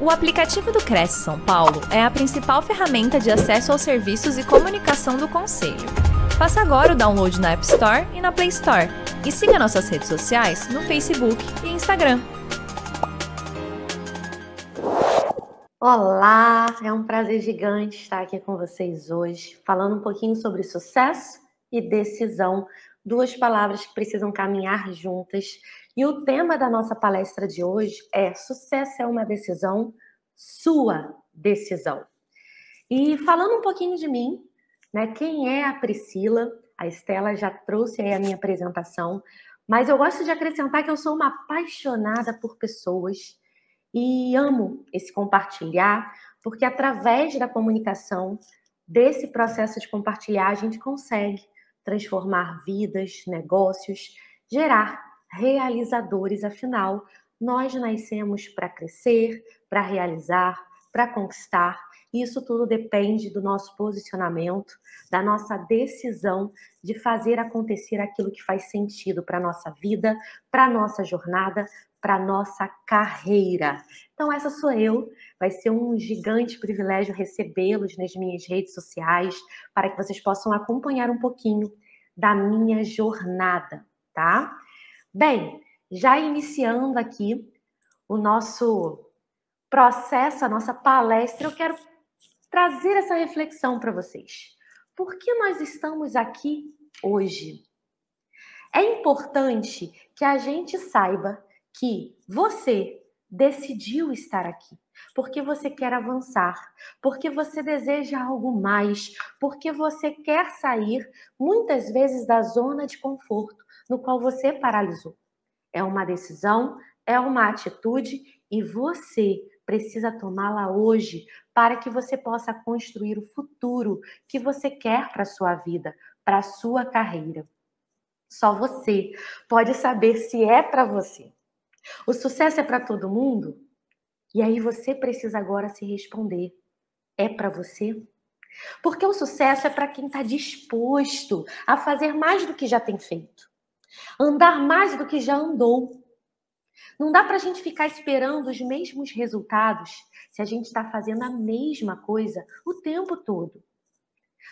O aplicativo do Cresce São Paulo é a principal ferramenta de acesso aos serviços e comunicação do Conselho. Faça agora o download na App Store e na Play Store. E siga nossas redes sociais no Facebook e Instagram. Olá, é um prazer gigante estar aqui com vocês hoje, falando um pouquinho sobre sucesso e decisão, duas palavras que precisam caminhar juntas e o tema da nossa palestra de hoje é Sucesso é uma decisão, sua decisão. E falando um pouquinho de mim, né? Quem é a Priscila? A Estela já trouxe aí a minha apresentação, mas eu gosto de acrescentar que eu sou uma apaixonada por pessoas e amo esse compartilhar, porque através da comunicação, desse processo de compartilhar, a gente consegue transformar vidas, negócios, gerar realizadores, afinal, nós nascemos para crescer, para realizar, para conquistar. Isso tudo depende do nosso posicionamento, da nossa decisão de fazer acontecer aquilo que faz sentido para a nossa vida, para a nossa jornada, para a nossa carreira. Então, essa sou eu. Vai ser um gigante privilégio recebê-los nas minhas redes sociais para que vocês possam acompanhar um pouquinho da minha jornada, tá? Bem, já iniciando aqui o nosso processo, a nossa palestra, eu quero trazer essa reflexão para vocês. Por que nós estamos aqui hoje? É importante que a gente saiba que você decidiu estar aqui, porque você quer avançar, porque você deseja algo mais, porque você quer sair muitas vezes da zona de conforto no qual você paralisou. É uma decisão, é uma atitude e você precisa tomá-la hoje para que você possa construir o futuro que você quer para a sua vida, para a sua carreira. Só você pode saber se é para você. O sucesso é para todo mundo? E aí você precisa agora se responder: é para você? Porque o sucesso é para quem está disposto a fazer mais do que já tem feito andar mais do que já andou. Não dá para a gente ficar esperando os mesmos resultados se a gente está fazendo a mesma coisa o tempo todo.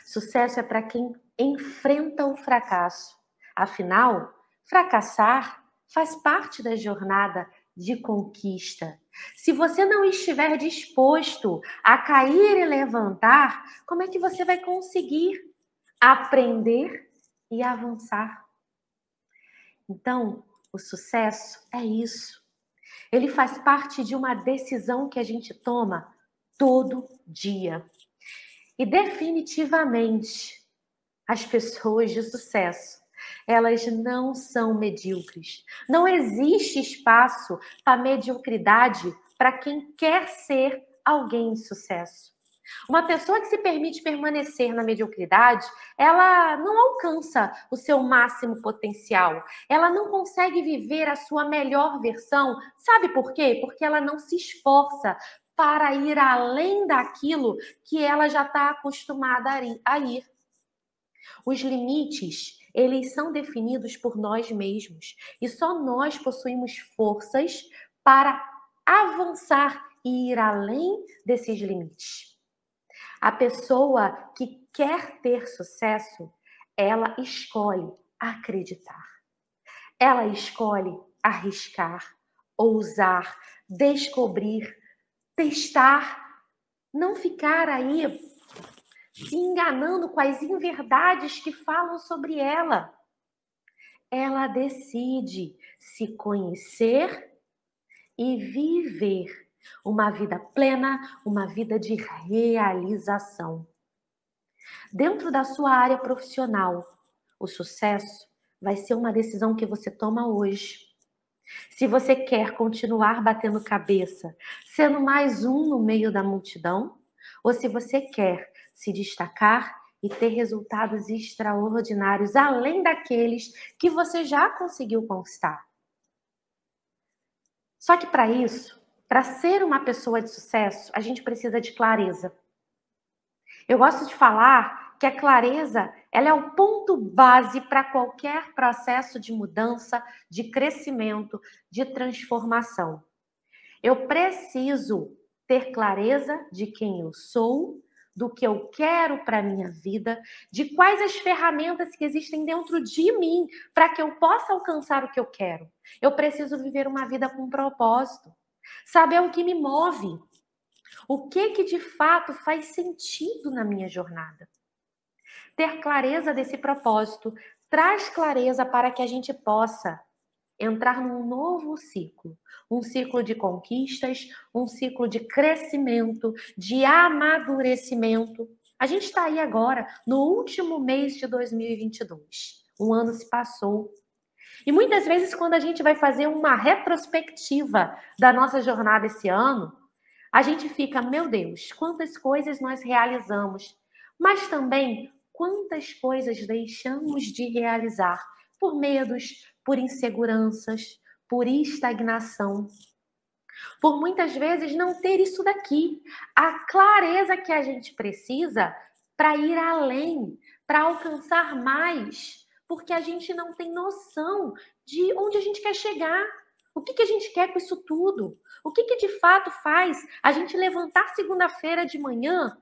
Sucesso é para quem enfrenta o fracasso. Afinal, fracassar faz parte da jornada de conquista. Se você não estiver disposto a cair e levantar, como é que você vai conseguir aprender e avançar? Então, o sucesso é isso. Ele faz parte de uma decisão que a gente toma todo dia. E definitivamente, as pessoas de sucesso, elas não são medíocres. Não existe espaço para mediocridade para quem quer ser alguém de sucesso. Uma pessoa que se permite permanecer na mediocridade, ela não alcança o seu máximo potencial. Ela não consegue viver a sua melhor versão. Sabe por quê? Porque ela não se esforça para ir além daquilo que ela já está acostumada a ir. Os limites, eles são definidos por nós mesmos e só nós possuímos forças para avançar e ir além desses limites. A pessoa que quer ter sucesso, ela escolhe acreditar. Ela escolhe arriscar, ousar, descobrir, testar, não ficar aí se enganando com as inverdades que falam sobre ela. Ela decide se conhecer e viver uma vida plena, uma vida de realização. Dentro da sua área profissional, o sucesso vai ser uma decisão que você toma hoje. Se você quer continuar batendo cabeça, sendo mais um no meio da multidão, ou se você quer se destacar e ter resultados extraordinários além daqueles que você já conseguiu conquistar. Só que para isso, para ser uma pessoa de sucesso, a gente precisa de clareza. Eu gosto de falar que a clareza ela é o ponto base para qualquer processo de mudança, de crescimento, de transformação. Eu preciso ter clareza de quem eu sou, do que eu quero para minha vida, de quais as ferramentas que existem dentro de mim para que eu possa alcançar o que eu quero. Eu preciso viver uma vida com propósito, saber o que me move, o que que de fato faz sentido na minha jornada. Ter clareza desse propósito traz clareza para que a gente possa entrar num novo ciclo, um ciclo de conquistas, um ciclo de crescimento, de amadurecimento. A gente está aí agora, no último mês de 2022. Um ano se passou. E muitas vezes, quando a gente vai fazer uma retrospectiva da nossa jornada esse ano, a gente fica, meu Deus, quantas coisas nós realizamos, mas também quantas coisas deixamos de realizar por medos, por inseguranças, por estagnação. Por muitas vezes não ter isso daqui, a clareza que a gente precisa para ir além, para alcançar mais, porque a gente não tem noção de onde a gente quer chegar. O que, que a gente quer com isso tudo? O que, que de fato faz a gente levantar segunda-feira de manhã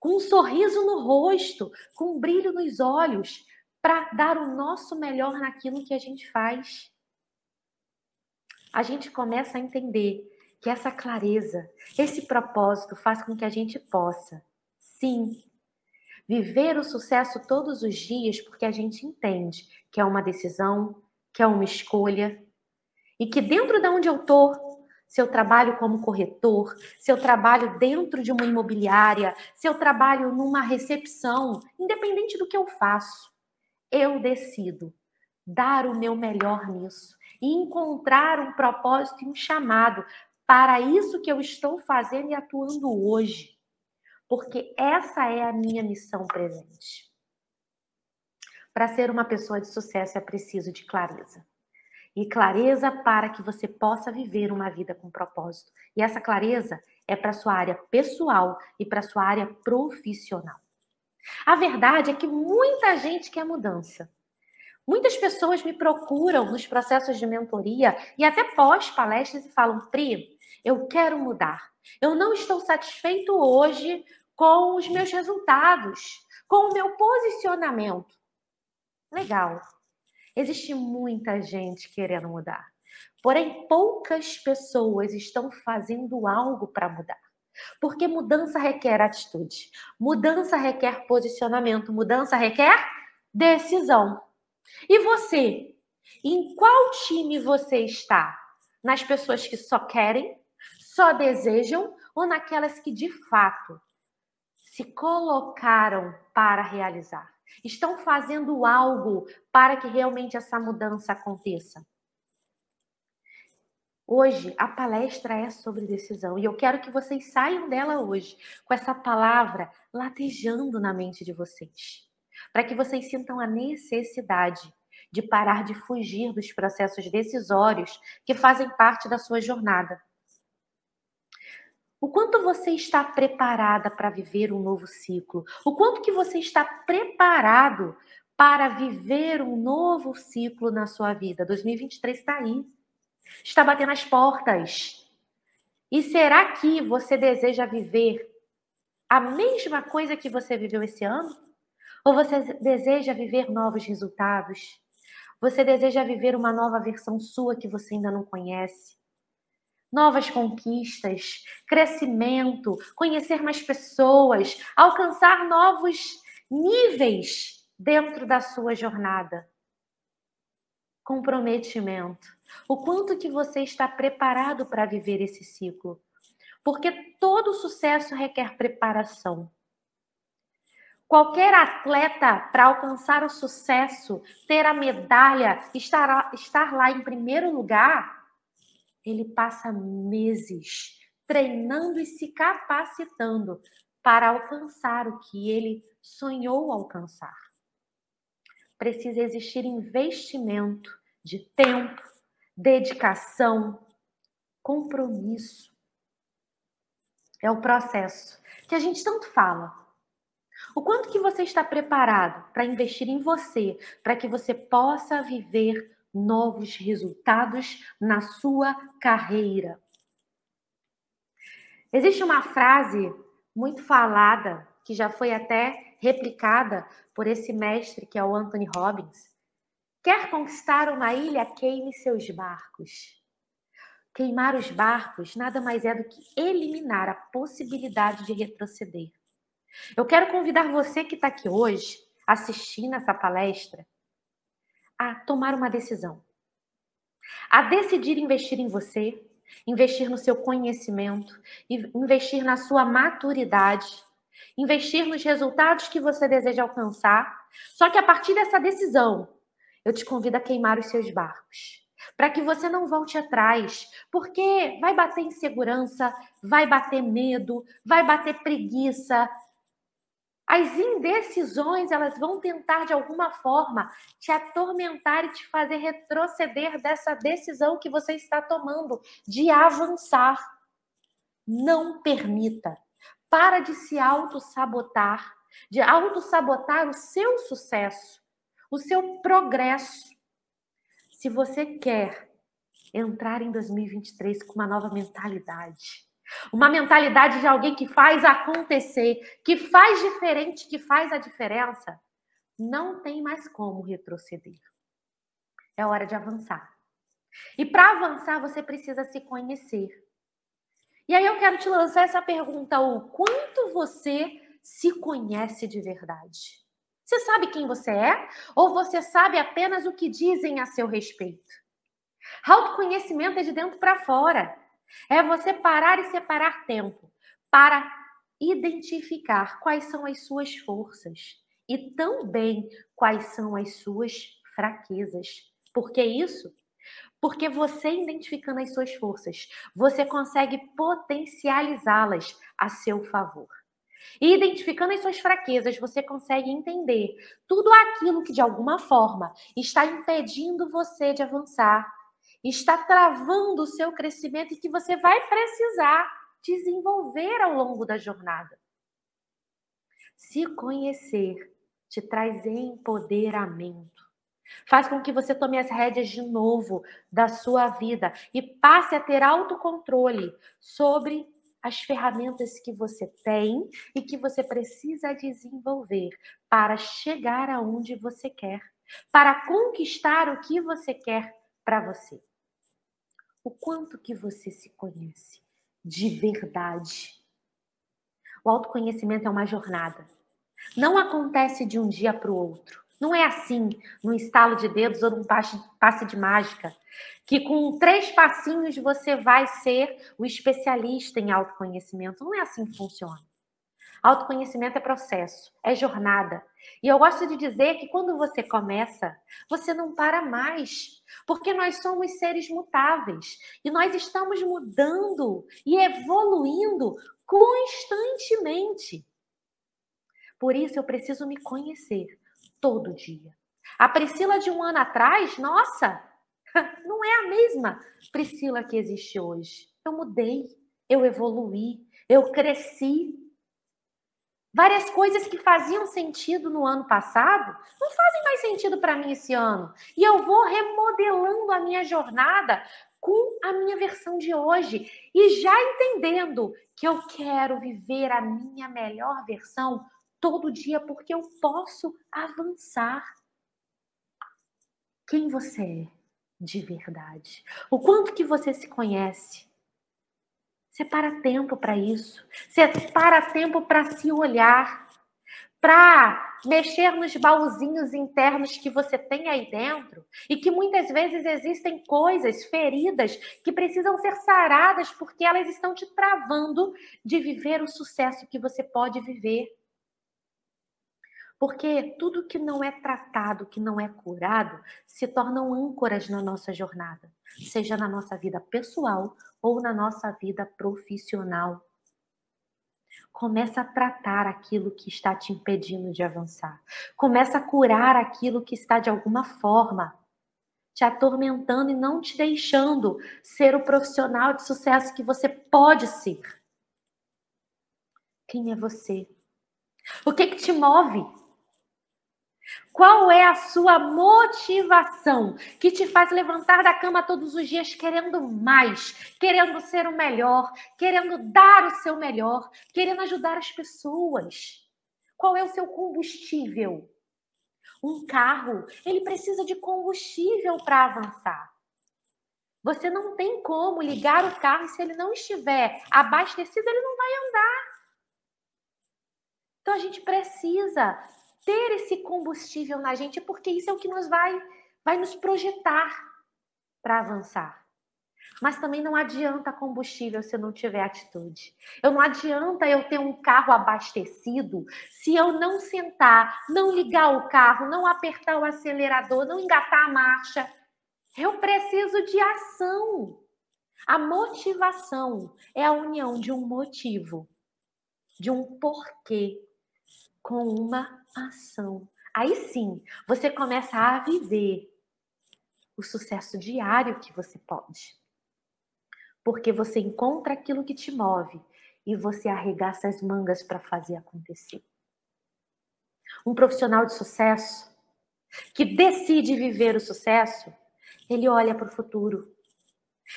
com um sorriso no rosto, com um brilho nos olhos, para dar o nosso melhor naquilo que a gente faz. A gente começa a entender que essa clareza, esse propósito faz com que a gente possa, sim, viver o sucesso todos os dias, porque a gente entende que é uma decisão, que é uma escolha, e que dentro de onde eu tô, se eu trabalho como corretor, se eu trabalho dentro de uma imobiliária, se eu trabalho numa recepção, independente do que eu faço, eu decido dar o meu melhor nisso e encontrar um propósito e um chamado para isso que eu estou fazendo e atuando hoje. Porque essa é a minha missão presente. Para ser uma pessoa de sucesso é preciso de clareza. E clareza para que você possa viver uma vida com propósito. E essa clareza é para sua área pessoal e para sua área profissional. A verdade é que muita gente quer mudança. Muitas pessoas me procuram nos processos de mentoria e até pós-palestras e falam: Pri, eu quero mudar. Eu não estou satisfeito hoje com os meus resultados, com o meu posicionamento. Legal. Existe muita gente querendo mudar. Porém, poucas pessoas estão fazendo algo para mudar. Porque mudança requer atitude, mudança requer posicionamento, mudança requer decisão. E você? Em qual time você está? Nas pessoas que só querem, só desejam ou naquelas que de fato se colocaram para realizar? Estão fazendo algo para que realmente essa mudança aconteça? Hoje a palestra é sobre decisão e eu quero que vocês saiam dela hoje com essa palavra latejando na mente de vocês, para que vocês sintam a necessidade de parar de fugir dos processos decisórios que fazem parte da sua jornada. O quanto você está preparada para viver um novo ciclo? O quanto que você está preparado para viver um novo ciclo na sua vida? 2023 está aí está batendo as portas. E será que você deseja viver a mesma coisa que você viveu esse ano? Ou você deseja viver novos resultados? Você deseja viver uma nova versão sua que você ainda não conhece? Novas conquistas, crescimento, conhecer mais pessoas, alcançar novos níveis dentro da sua jornada. Comprometimento. O quanto que você está preparado para viver esse ciclo? Porque todo sucesso requer preparação. Qualquer atleta, para alcançar o sucesso, ter a medalha, estar, estar lá em primeiro lugar, ele passa meses treinando e se capacitando para alcançar o que ele sonhou alcançar. Precisa existir investimento de tempo, dedicação, compromisso. É o processo que a gente tanto fala. O quanto que você está preparado para investir em você, para que você possa viver novos resultados na sua carreira. Existe uma frase muito falada, que já foi até replicada por esse mestre que é o Anthony Robbins. Quer conquistar uma ilha, queime seus barcos. Queimar os barcos nada mais é do que eliminar a possibilidade de retroceder. Eu quero convidar você que está aqui hoje, assistindo essa palestra, a tomar uma decisão. A decidir investir em você, investir no seu conhecimento, investir na sua maturidade, investir nos resultados que você deseja alcançar. Só que a partir dessa decisão, eu te convido a queimar os seus barcos. Para que você não volte atrás, porque vai bater insegurança, vai bater medo, vai bater preguiça, as indecisões, elas vão tentar de alguma forma te atormentar e te fazer retroceder dessa decisão que você está tomando de avançar. Não permita. Para de se auto-sabotar, de auto-sabotar o seu sucesso, o seu progresso. Se você quer entrar em 2023 com uma nova mentalidade, uma mentalidade de alguém que faz acontecer, que faz diferente, que faz a diferença. Não tem mais como retroceder. É hora de avançar. E para avançar, você precisa se conhecer. E aí eu quero te lançar essa pergunta: o quanto você se conhece de verdade? Você sabe quem você é? Ou você sabe apenas o que dizem a seu respeito? Autoconhecimento é de dentro para fora. É você parar e separar tempo para identificar quais são as suas forças e também quais são as suas fraquezas. Por que isso? Porque você identificando as suas forças, você consegue potencializá-las a seu favor. E identificando as suas fraquezas, você consegue entender tudo aquilo que de alguma forma está impedindo você de avançar, está travando o seu crescimento e que você vai precisar desenvolver ao longo da jornada. Se conhecer te traz empoderamento. Faz com que você tome as rédeas de novo da sua vida e passe a ter autocontrole sobre as ferramentas que você tem e que você precisa desenvolver para chegar aonde você quer, para conquistar o que você quer para você o quanto que você se conhece de verdade. O autoconhecimento é uma jornada. Não acontece de um dia para o outro. Não é assim, num estalo de dedos ou num passe, de mágica, que com três passinhos você vai ser o especialista em autoconhecimento. Não é assim que funciona. Autoconhecimento é processo, é jornada. E eu gosto de dizer que quando você começa, você não para mais, porque nós somos seres mutáveis e nós estamos mudando e evoluindo constantemente. Por isso eu preciso me conhecer todo dia. A Priscila de um ano atrás, nossa, não é a mesma Priscila que existe hoje. Eu mudei, eu evoluí, eu cresci. Várias coisas que faziam sentido no ano passado não fazem mais sentido para mim esse ano. E eu vou remodelando a minha jornada com a minha versão de hoje e já entendendo que eu quero viver a minha melhor versão todo dia porque eu posso avançar. Quem você é de verdade? O quanto que você se conhece? Separa tempo para isso. Separa tempo para se olhar, para mexer nos baúzinhos internos que você tem aí dentro e que muitas vezes existem coisas, feridas que precisam ser saradas porque elas estão te travando de viver o sucesso que você pode viver. Porque tudo que não é tratado, que não é curado, se tornam âncoras na nossa jornada, seja na nossa vida pessoal ou na nossa vida profissional. Começa a tratar aquilo que está te impedindo de avançar. Começa a curar aquilo que está de alguma forma te atormentando e não te deixando ser o profissional de sucesso que você pode ser. Quem é você? O que que te move? Qual é a sua motivação que te faz levantar da cama todos os dias querendo mais, querendo ser o melhor, querendo dar o seu melhor, querendo ajudar as pessoas? Qual é o seu combustível? Um carro, ele precisa de combustível para avançar. Você não tem como ligar o carro se ele não estiver abastecido, ele não vai andar. Então a gente precisa ter esse combustível na gente, porque isso é o que nos vai, vai nos projetar para avançar. Mas também não adianta combustível se eu não tiver atitude. Eu não adianta eu ter um carro abastecido se eu não sentar, não ligar o carro, não apertar o acelerador, não engatar a marcha. Eu preciso de ação. A motivação é a união de um motivo, de um porquê com uma ação. Aí sim, você começa a viver o sucesso diário que você pode. Porque você encontra aquilo que te move e você arregaça as mangas para fazer acontecer. Um profissional de sucesso que decide viver o sucesso, ele olha para o futuro.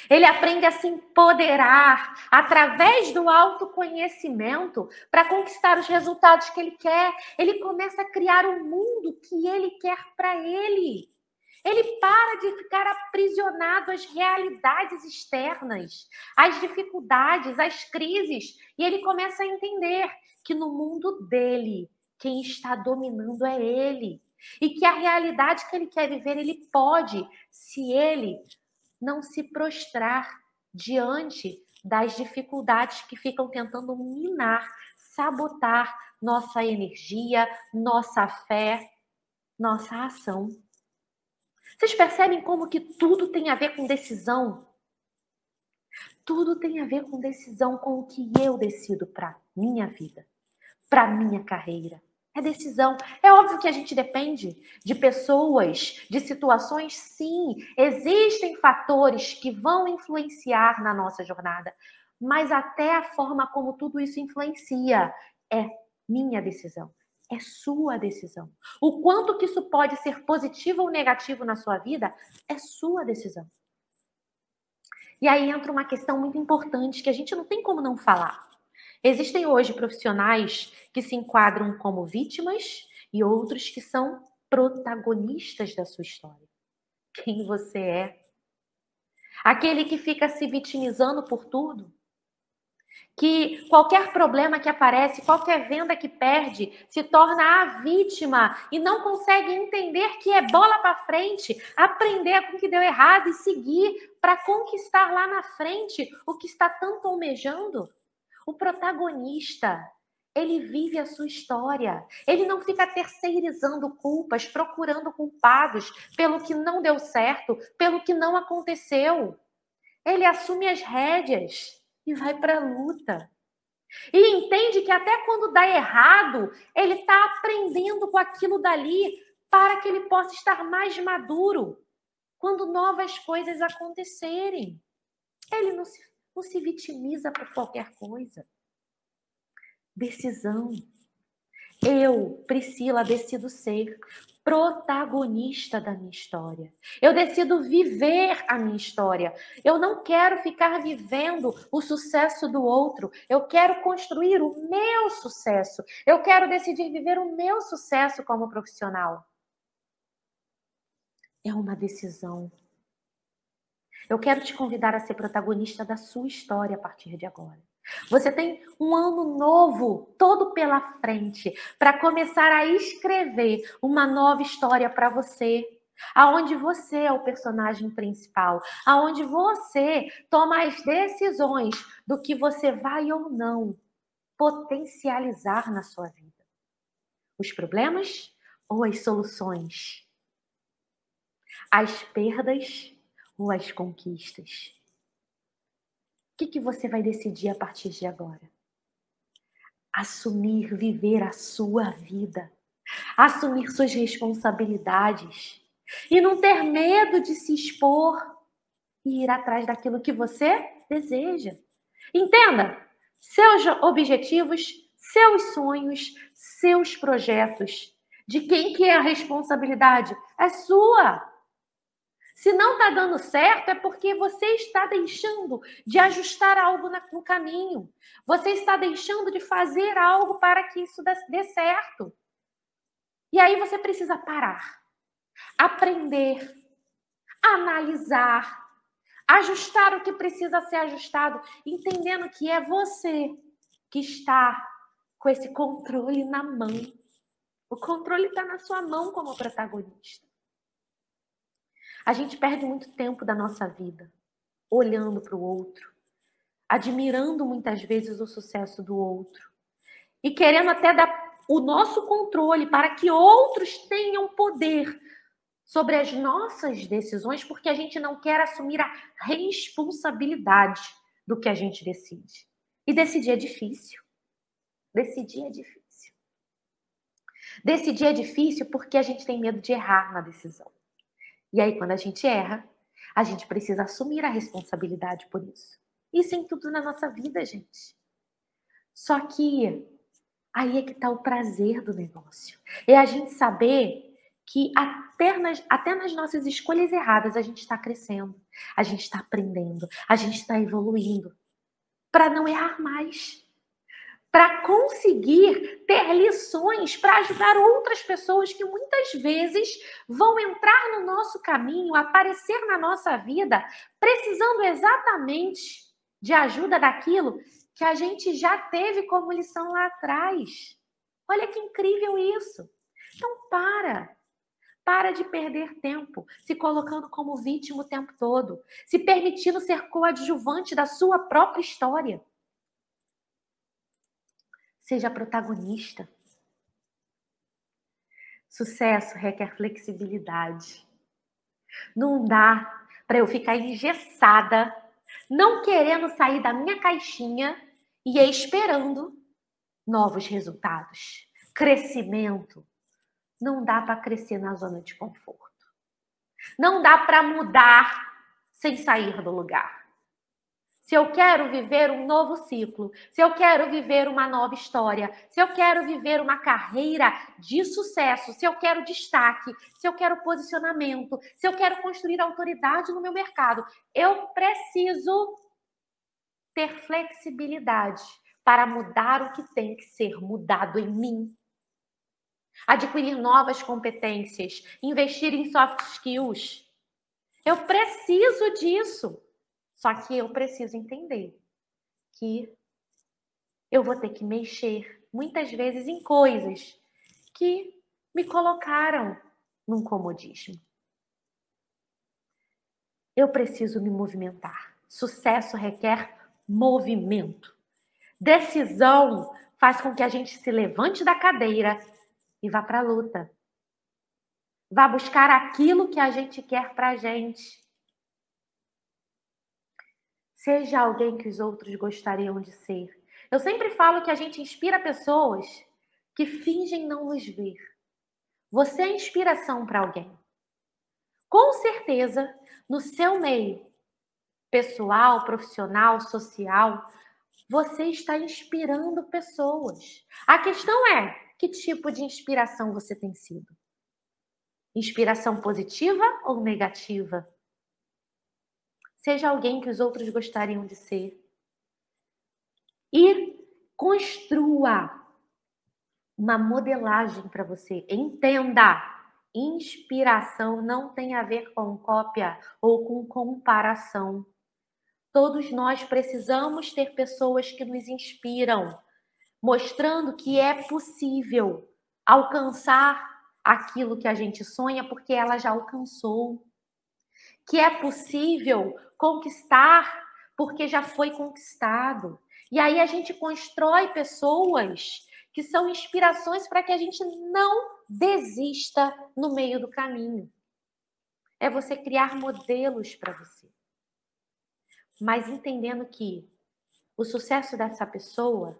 Ele aprende a se empoderar através do autoconhecimento para conquistar os resultados que ele quer. Ele começa a criar o mundo que ele quer para ele. Ele para de ficar aprisionado às realidades externas, às dificuldades, às crises, e ele começa a entender que no mundo dele, quem está dominando é ele. E que a realidade que ele quer viver, ele pode, se ele não se prostrar diante das dificuldades que ficam tentando minar, sabotar nossa energia, nossa fé, nossa ação. Vocês percebem como que tudo tem a ver com decisão? Tudo tem a ver com decisão, com o que eu decido para minha vida, para minha carreira, é decisão. É óbvio que a gente depende de pessoas, de situações, sim. Existem fatores que vão influenciar na nossa jornada, mas até a forma como tudo isso influencia é minha decisão. É sua decisão. O quanto que isso pode ser positivo ou negativo na sua vida é sua decisão. E aí entra uma questão muito importante que a gente não tem como não falar. Existem hoje profissionais que se enquadram como vítimas e outros que são protagonistas da sua história. Quem você é? Aquele que fica se vitimizando por tudo? Que qualquer problema que aparece, qualquer venda que perde, se torna a vítima e não consegue entender que é bola para frente, aprender com o que deu errado e seguir para conquistar lá na frente o que está tanto almejando? O protagonista, ele vive a sua história. Ele não fica terceirizando culpas, procurando culpados pelo que não deu certo, pelo que não aconteceu. Ele assume as rédeas e vai para a luta. E entende que até quando dá errado, ele está aprendendo com aquilo dali para que ele possa estar mais maduro quando novas coisas acontecerem. Ele não se não se vitimiza por qualquer coisa. Decisão. Eu, Priscila, decido ser protagonista da minha história. Eu decido viver a minha história. Eu não quero ficar vivendo o sucesso do outro. Eu quero construir o meu sucesso. Eu quero decidir viver o meu sucesso como profissional. É uma decisão eu quero te convidar a ser protagonista da sua história a partir de agora. Você tem um ano novo todo pela frente para começar a escrever uma nova história para você, aonde você é o personagem principal, aonde você toma as decisões do que você vai ou não potencializar na sua vida. Os problemas ou as soluções? As perdas ou as conquistas? O que, que você vai decidir a partir de agora? Assumir, viver a sua vida, assumir suas responsabilidades e não ter medo de se expor e ir atrás daquilo que você deseja. Entenda, seus objetivos, seus sonhos, seus projetos De quem que é a responsabilidade? É sua. Se não está dando certo, é porque você está deixando de ajustar algo no caminho. Você está deixando de fazer algo para que isso dê certo. E aí você precisa parar, aprender, analisar, ajustar o que precisa ser ajustado, entendendo que é você que está com esse controle na mão. O controle está na sua mão como protagonista. A gente perde muito tempo da nossa vida olhando para o outro, admirando muitas vezes o sucesso do outro e querendo até dar o nosso controle para que outros tenham poder sobre as nossas decisões, porque a gente não quer assumir a responsabilidade do que a gente decide. E decidir é difícil. Decidir é difícil. Decidir é difícil porque a gente tem medo de errar na decisão. E aí, quando a gente erra, a gente precisa assumir a responsabilidade por isso. Isso em tudo na nossa vida, gente. Só que aí é que está o prazer do negócio. É a gente saber que até nas, até nas nossas escolhas erradas a gente está crescendo, a gente está aprendendo, a gente está evoluindo para não errar mais para conseguir ter lições para ajudar outras pessoas que muitas vezes vão entrar no nosso caminho, aparecer na nossa vida, precisando exatamente de ajuda daquilo que a gente já teve como lição lá atrás. Olha que incrível isso. Então para. Para de perder tempo, se colocando como vítima o tempo todo, se permitindo ser coadjuvante da sua própria história. Seja protagonista. Sucesso requer flexibilidade. Não dá para eu ficar engessada, não querendo sair da minha caixinha e esperando novos resultados, crescimento. Não dá para crescer na zona de conforto. Não dá para mudar sem sair do lugar se eu quero viver um novo ciclo, se eu quero viver uma nova história, se eu quero viver uma carreira de sucesso, se eu quero destaque, se eu quero posicionamento, se eu quero construir autoridade no meu mercado, eu preciso ter flexibilidade para mudar o que tem que ser mudado em mim. Adquirir novas competências, investir em soft skills. Eu preciso disso. Só que eu preciso entender que eu vou ter que mexer muitas vezes em coisas que me colocaram num comodismo. Eu preciso me movimentar. Sucesso requer movimento. Decisão faz com que a gente se levante da cadeira e vá para a luta. Vá buscar aquilo que a gente quer para a gente. Seja alguém que os outros gostariam de ser. Eu sempre falo que a gente inspira pessoas que fingem não nos ver. Você é inspiração para alguém. Com certeza, no seu meio pessoal, profissional, social, você está inspirando pessoas. A questão é: que tipo de inspiração você tem sido? Inspiração positiva ou negativa? Seja alguém que os outros gostariam de ser. E construa uma modelagem para você. Entenda, inspiração não tem a ver com cópia ou com comparação. Todos nós precisamos ter pessoas que nos inspiram, mostrando que é possível alcançar aquilo que a gente sonha porque ela já alcançou. Que é possível conquistar porque já foi conquistado. E aí a gente constrói pessoas que são inspirações para que a gente não desista no meio do caminho. É você criar modelos para você. Mas entendendo que o sucesso dessa pessoa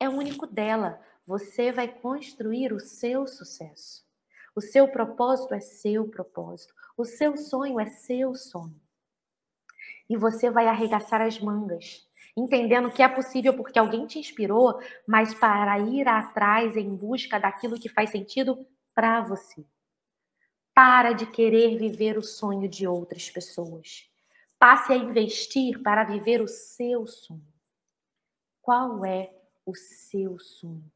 é único dela. Você vai construir o seu sucesso. O seu propósito é seu propósito. O seu sonho é seu sonho e você vai arregaçar as mangas, entendendo que é possível porque alguém te inspirou, mas para ir atrás em busca daquilo que faz sentido para você. Para de querer viver o sonho de outras pessoas. Passe a investir para viver o seu sonho. Qual é o seu sonho?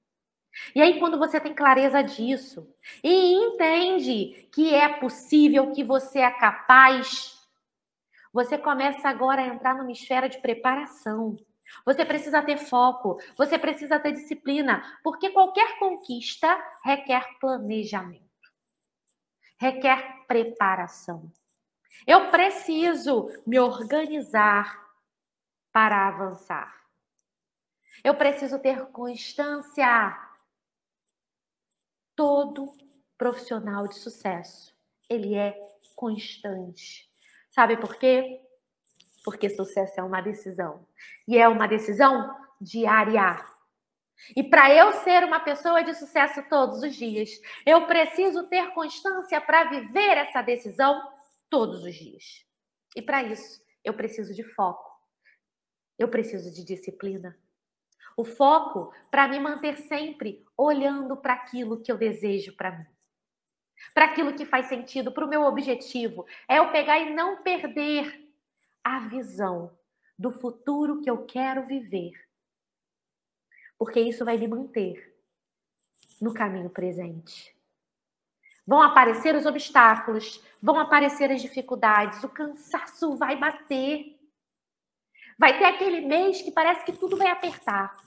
E aí, quando você tem clareza disso e entende que é possível, que você é capaz, você começa agora a entrar numa esfera de preparação. Você precisa ter foco, você precisa ter disciplina, porque qualquer conquista requer planejamento requer preparação. Eu preciso me organizar para avançar. Eu preciso ter constância. Todo profissional de sucesso, ele é constante. Sabe por quê? Porque sucesso é uma decisão. E é uma decisão diária. E para eu ser uma pessoa de sucesso todos os dias, eu preciso ter constância para viver essa decisão todos os dias. E para isso, eu preciso de foco. Eu preciso de disciplina. O foco para me manter sempre olhando para aquilo que eu desejo para mim. Para aquilo que faz sentido, para o meu objetivo. É eu pegar e não perder a visão do futuro que eu quero viver porque isso vai me manter no caminho presente. Vão aparecer os obstáculos, vão aparecer as dificuldades, o cansaço vai bater. Vai ter aquele mês que parece que tudo vai apertar.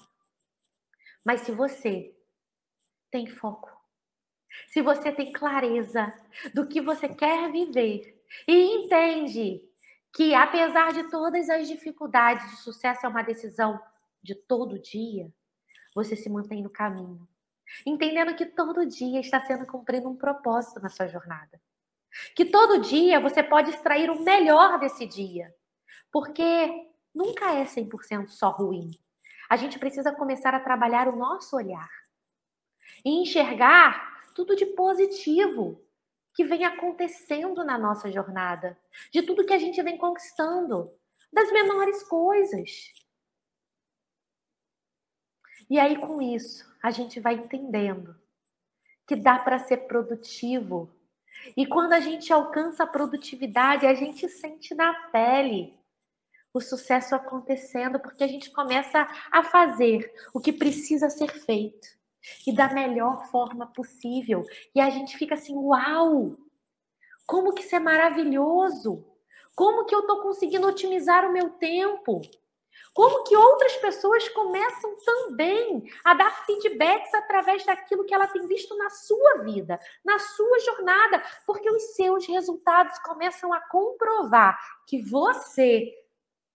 Mas se você tem foco, se você tem clareza do que você quer viver e entende que apesar de todas as dificuldades, o sucesso é uma decisão de todo dia, você se mantém no caminho. Entendendo que todo dia está sendo cumprido um propósito na sua jornada. Que todo dia você pode extrair o melhor desse dia. Porque nunca é 100% só ruim. A gente precisa começar a trabalhar o nosso olhar e enxergar tudo de positivo que vem acontecendo na nossa jornada, de tudo que a gente vem conquistando, das menores coisas. E aí, com isso, a gente vai entendendo que dá para ser produtivo. E quando a gente alcança a produtividade, a gente sente na pele o sucesso acontecendo, porque a gente começa a fazer o que precisa ser feito e da melhor forma possível. E a gente fica assim: uau! Como que isso é maravilhoso! Como que eu estou conseguindo otimizar o meu tempo? Como que outras pessoas começam também a dar feedbacks através daquilo que ela tem visto na sua vida, na sua jornada, porque os seus resultados começam a comprovar que você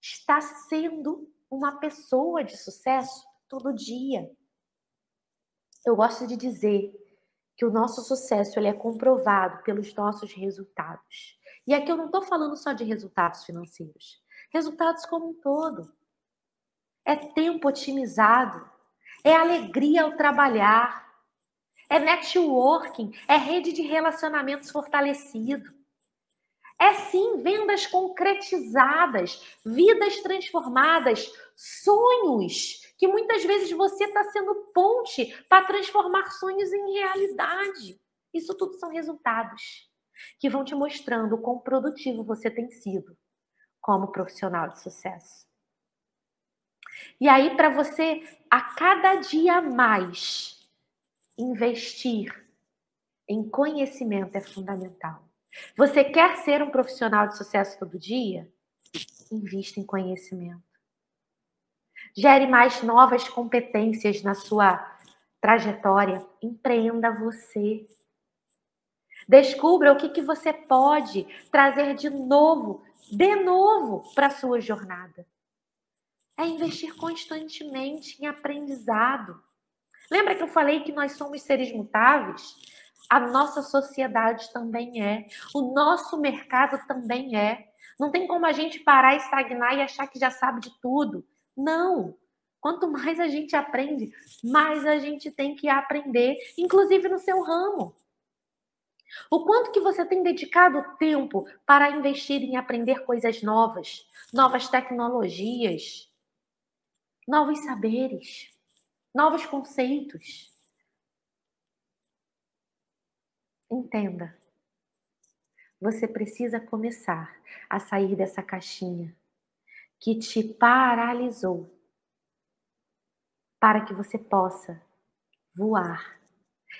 está sendo uma pessoa de sucesso todo dia. Eu gosto de dizer que o nosso sucesso ele é comprovado pelos nossos resultados. E aqui eu não estou falando só de resultados financeiros, resultados como um todo. É tempo otimizado, é alegria ao trabalhar, é networking, é rede de relacionamentos fortalecido. É sim vendas concretizadas, vidas transformadas, sonhos que muitas vezes você está sendo ponte para transformar sonhos em realidade. Isso tudo são resultados que vão te mostrando o quão produtivo você tem sido como profissional de sucesso. E aí, para você, a cada dia mais, investir em conhecimento é fundamental. Você quer ser um profissional de sucesso todo dia? Invista em conhecimento. Gere mais novas competências na sua trajetória. Empreenda você. Descubra o que, que você pode trazer de novo, de novo, para a sua jornada é investir constantemente em aprendizado. Lembra que eu falei que nós somos seres mutáveis? A nossa sociedade também é, o nosso mercado também é. Não tem como a gente parar, estagnar e achar que já sabe de tudo. Não. Quanto mais a gente aprende, mais a gente tem que aprender, inclusive no seu ramo. O quanto que você tem dedicado tempo para investir em aprender coisas novas, novas tecnologias, novos saberes, novos conceitos. Entenda. Você precisa começar a sair dessa caixinha que te paralisou para que você possa voar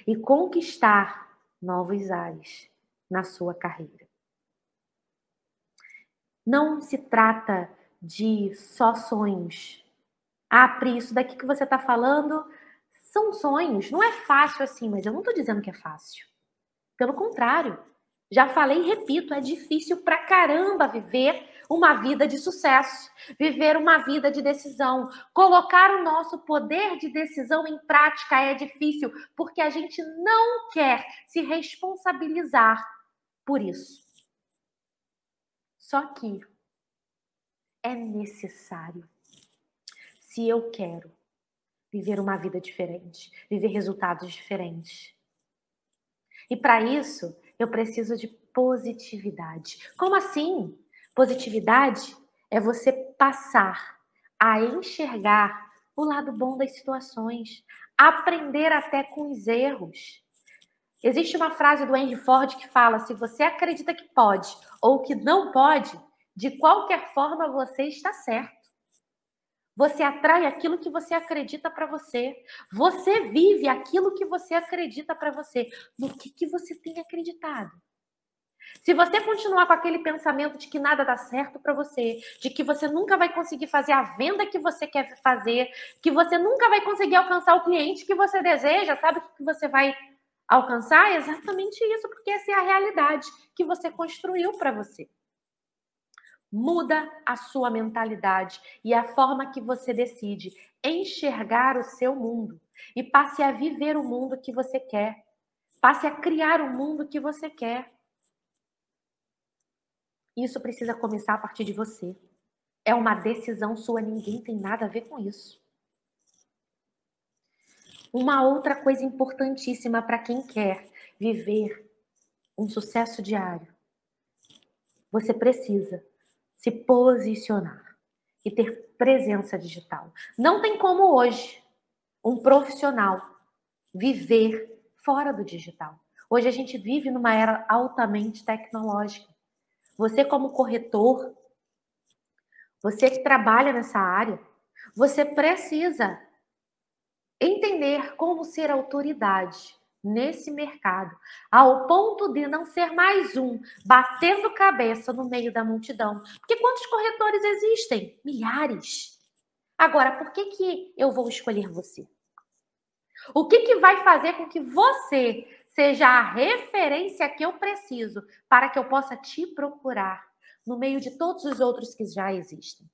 e conquistar novos ares na sua carreira. Não se trata de só sonhos. Ah, Pri, isso daqui que você está falando são sonhos. Não é fácil assim, mas eu não estou dizendo que é fácil. Pelo contrário, já falei e repito, é difícil pra caramba viver uma vida de sucesso, viver uma vida de decisão. Colocar o nosso poder de decisão em prática é difícil, porque a gente não quer se responsabilizar por isso. Só que é necessário. Se eu quero viver uma vida diferente, viver resultados diferentes. E para isso, eu preciso de positividade. Como assim? Positividade é você passar a enxergar o lado bom das situações, aprender até com os erros. Existe uma frase do Henry Ford que fala: se você acredita que pode ou que não pode, de qualquer forma você está certo. Você atrai aquilo que você acredita para você. Você vive aquilo que você acredita para você. No que, que você tem acreditado? Se você continuar com aquele pensamento de que nada dá certo para você, de que você nunca vai conseguir fazer a venda que você quer fazer, que você nunca vai conseguir alcançar o cliente que você deseja, sabe o que você vai alcançar? É exatamente isso, porque essa é a realidade que você construiu para você. Muda a sua mentalidade e a forma que você decide enxergar o seu mundo e passe a viver o mundo que você quer. Passe a criar o mundo que você quer. Isso precisa começar a partir de você. É uma decisão sua, ninguém tem nada a ver com isso. Uma outra coisa importantíssima para quem quer viver um sucesso diário. Você precisa se posicionar e ter presença digital. Não tem como hoje um profissional viver fora do digital. Hoje a gente vive numa era altamente tecnológica. Você como corretor, você que trabalha nessa área, você precisa entender como ser autoridade nesse mercado, ao ponto de não ser mais um batendo cabeça no meio da multidão. Porque quantos corretores existem? Milhares. Agora, por que, que eu vou escolher você? O que, que vai fazer com que você seja a referência que eu preciso para que eu possa te procurar no meio de todos os outros que já existem?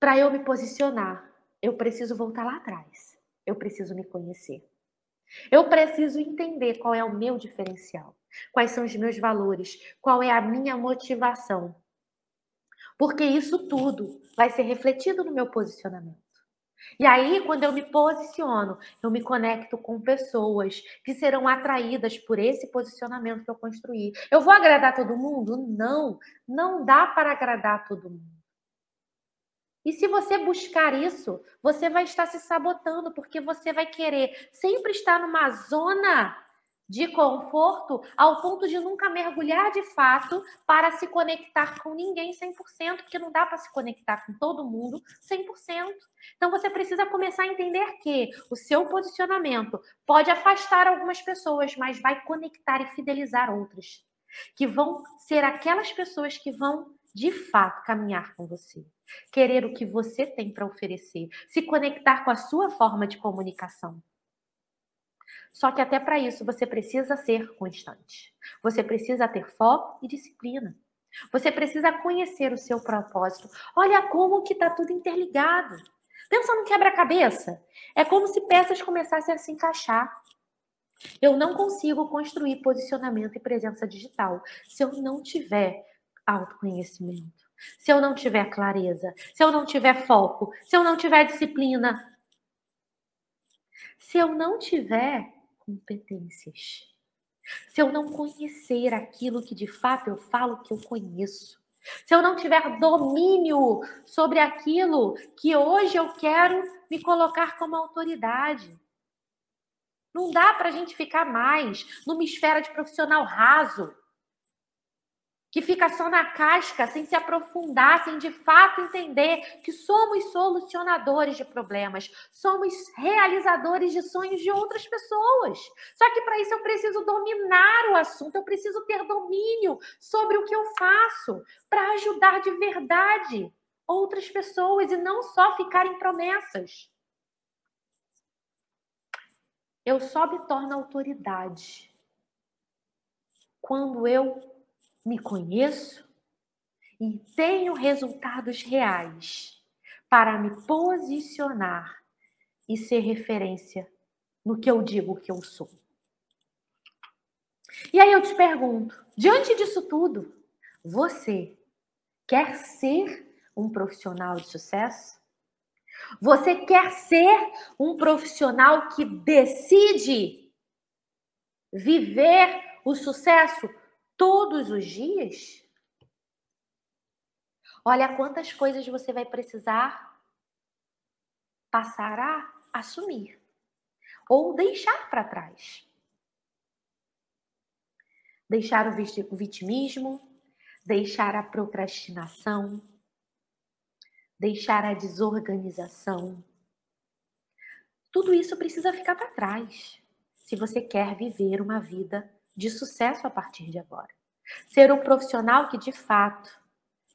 Para eu me posicionar, eu preciso voltar lá atrás eu preciso me conhecer. Eu preciso entender qual é o meu diferencial, quais são os meus valores, qual é a minha motivação. Porque isso tudo vai ser refletido no meu posicionamento. E aí, quando eu me posiciono, eu me conecto com pessoas que serão atraídas por esse posicionamento que eu construí. Eu vou agradar todo mundo? Não, não dá para agradar todo mundo. E se você buscar isso, você vai estar se sabotando, porque você vai querer sempre estar numa zona de conforto ao ponto de nunca mergulhar de fato para se conectar com ninguém 100%, porque não dá para se conectar com todo mundo 100%. Então você precisa começar a entender que o seu posicionamento pode afastar algumas pessoas, mas vai conectar e fidelizar outras, que vão ser aquelas pessoas que vão de fato caminhar com você, querer o que você tem para oferecer, se conectar com a sua forma de comunicação. Só que até para isso você precisa ser constante. Você precisa ter foco e disciplina. Você precisa conhecer o seu propósito. Olha como que está tudo interligado. Pensa no quebra-cabeça. É como se peças começassem a se encaixar. Eu não consigo construir posicionamento e presença digital se eu não tiver autoconhecimento, se eu não tiver clareza, se eu não tiver foco, se eu não tiver disciplina, se eu não tiver competências, se eu não conhecer aquilo que de fato eu falo que eu conheço, Se eu não tiver domínio sobre aquilo que hoje eu quero me colocar como autoridade. Não dá para a gente ficar mais numa esfera de profissional raso que fica só na casca, sem se aprofundar, sem de fato entender que somos solucionadores de problemas, somos realizadores de sonhos de outras pessoas. Só que para isso eu preciso dominar o assunto, eu preciso ter domínio sobre o que eu faço para ajudar de verdade outras pessoas e não só ficar em promessas. Eu só me torno autoridade quando eu me conheço e tenho resultados reais para me posicionar e ser referência no que eu digo que eu sou. E aí eu te pergunto, diante disso tudo, você quer ser um profissional de sucesso? Você quer ser um profissional que decide viver o sucesso todos os dias? Olha quantas coisas você vai precisar passar a assumir ou deixar para trás. Deixar o vitimismo, deixar a procrastinação, deixar a desorganização. Tudo isso precisa ficar para trás se você quer viver uma vida de sucesso a partir de agora. Ser um profissional que de fato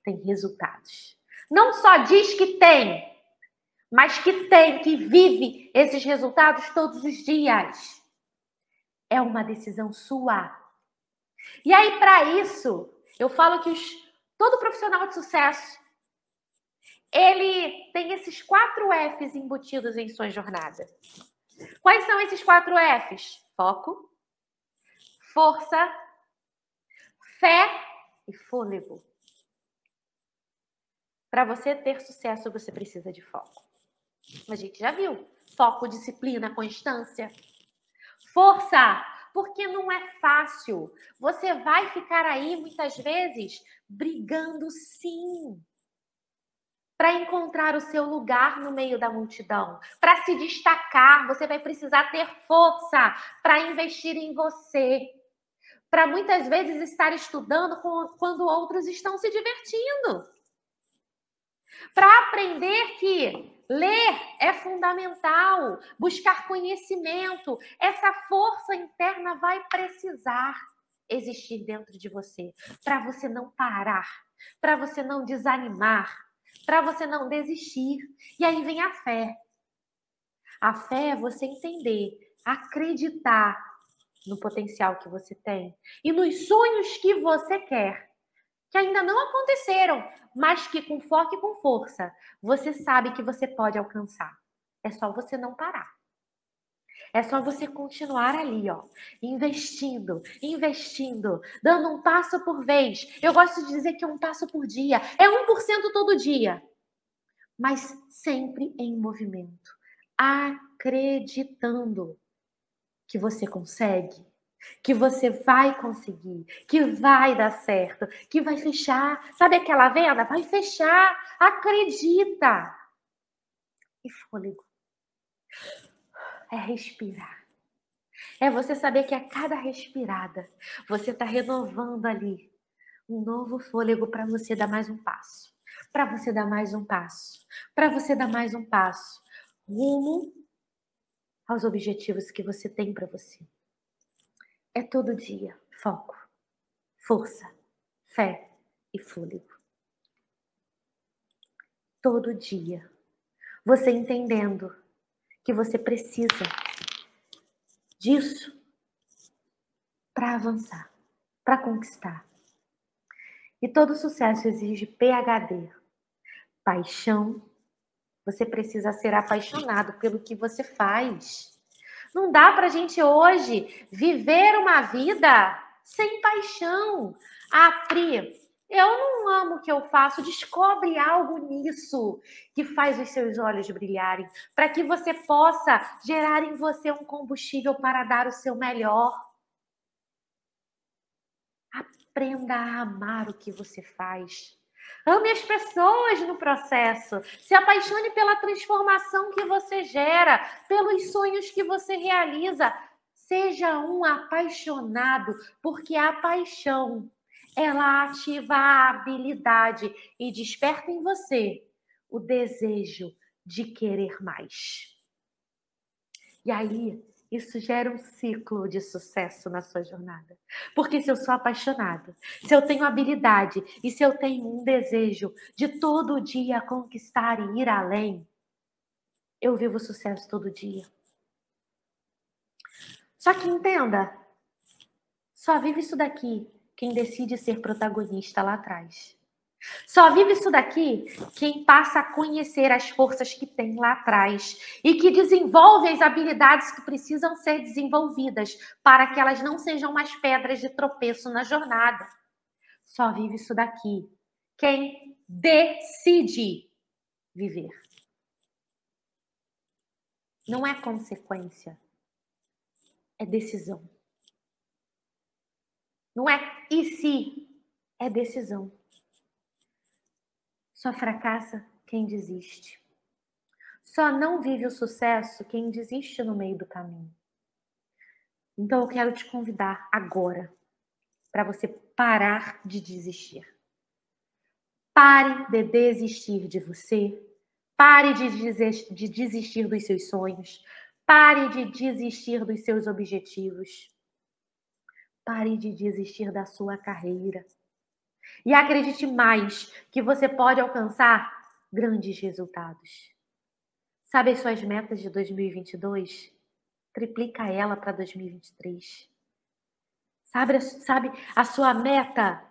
tem resultados. Não só diz que tem, mas que tem, que vive esses resultados todos os dias. É uma decisão sua. E aí, para isso, eu falo que os, todo profissional de sucesso ele tem esses quatro Fs embutidos em sua jornada. Quais são esses quatro Fs? Foco, força, fé e fôlego. Para você ter sucesso, você precisa de foco. A gente já viu. Foco, disciplina, constância. Força, porque não é fácil. Você vai ficar aí muitas vezes brigando sim para encontrar o seu lugar no meio da multidão, para se destacar, você vai precisar ter força para investir em você para muitas vezes estar estudando quando outros estão se divertindo. Para aprender que ler é fundamental, buscar conhecimento, essa força interna vai precisar existir dentro de você, para você não parar, para você não desanimar, para você não desistir. E aí vem a fé. A fé é você entender, acreditar no potencial que você tem e nos sonhos que você quer, que ainda não aconteceram, mas que com foco e com força você sabe que você pode alcançar. É só você não parar. É só você continuar ali, ó, investindo, investindo, dando um passo por vez. Eu gosto de dizer que é um passo por dia, é 1% todo dia, mas sempre em movimento, acreditando que você consegue, que você vai conseguir, que vai dar certo, que vai fechar. Sabe aquela venda? Vai fechar. Acredita. E fôlego. É respirar. É você saber que a cada respirada você está renovando ali um novo fôlego para você dar mais um passo. Para você dar mais um passo. Para você dar mais um passo. Rumo aos objetivos que você tem para você. É todo dia foco, força, fé e fôlego. Todo dia. Você entendendo que você precisa disso para avançar, para conquistar. E todo sucesso exige PHD, paixão, você precisa ser apaixonado pelo que você faz. Não dá para a gente hoje viver uma vida sem paixão. Ah, Pri, eu não amo o que eu faço. Descobre algo nisso que faz os seus olhos brilharem, para que você possa gerar em você um combustível para dar o seu melhor. Aprenda a amar o que você faz. Ame as pessoas no processo. Se apaixone pela transformação que você gera, pelos sonhos que você realiza. Seja um apaixonado, porque a paixão ela ativa a habilidade e desperta em você o desejo de querer mais. E aí, isso gera um ciclo de sucesso na sua jornada. Porque se eu sou apaixonada, se eu tenho habilidade e se eu tenho um desejo de todo dia conquistar e ir além, eu vivo sucesso todo dia. Só que entenda, só vive isso daqui quem decide ser protagonista lá atrás. Só vive isso daqui quem passa a conhecer as forças que tem lá atrás e que desenvolve as habilidades que precisam ser desenvolvidas para que elas não sejam mais pedras de tropeço na jornada. Só vive isso daqui quem decide viver. Não é consequência, é decisão. Não é e se, é decisão. Só fracassa quem desiste. Só não vive o sucesso quem desiste no meio do caminho. Então eu quero te convidar agora para você parar de desistir. Pare de desistir de você. Pare de desistir dos seus sonhos. Pare de desistir dos seus objetivos. Pare de desistir da sua carreira. E acredite mais que você pode alcançar grandes resultados. Sabe as suas metas de 2022? Triplica ela para 2023. Sabe, sabe a sua meta?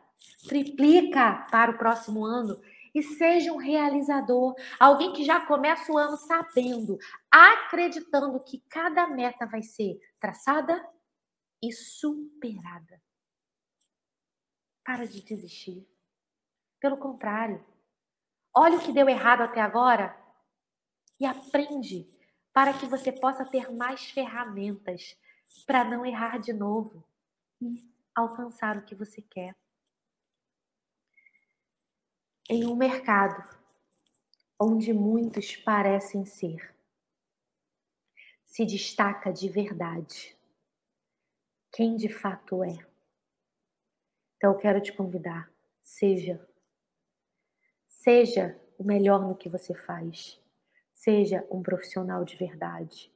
Triplica para o próximo ano e seja um realizador, alguém que já começa o ano sabendo, acreditando que cada meta vai ser traçada e superada. Para de desistir. Pelo contrário, olha o que deu errado até agora e aprende para que você possa ter mais ferramentas para não errar de novo e alcançar o que você quer. Em um mercado onde muitos parecem ser, se destaca de verdade quem de fato é. Então eu quero te convidar, seja. Seja o melhor no que você faz. Seja um profissional de verdade.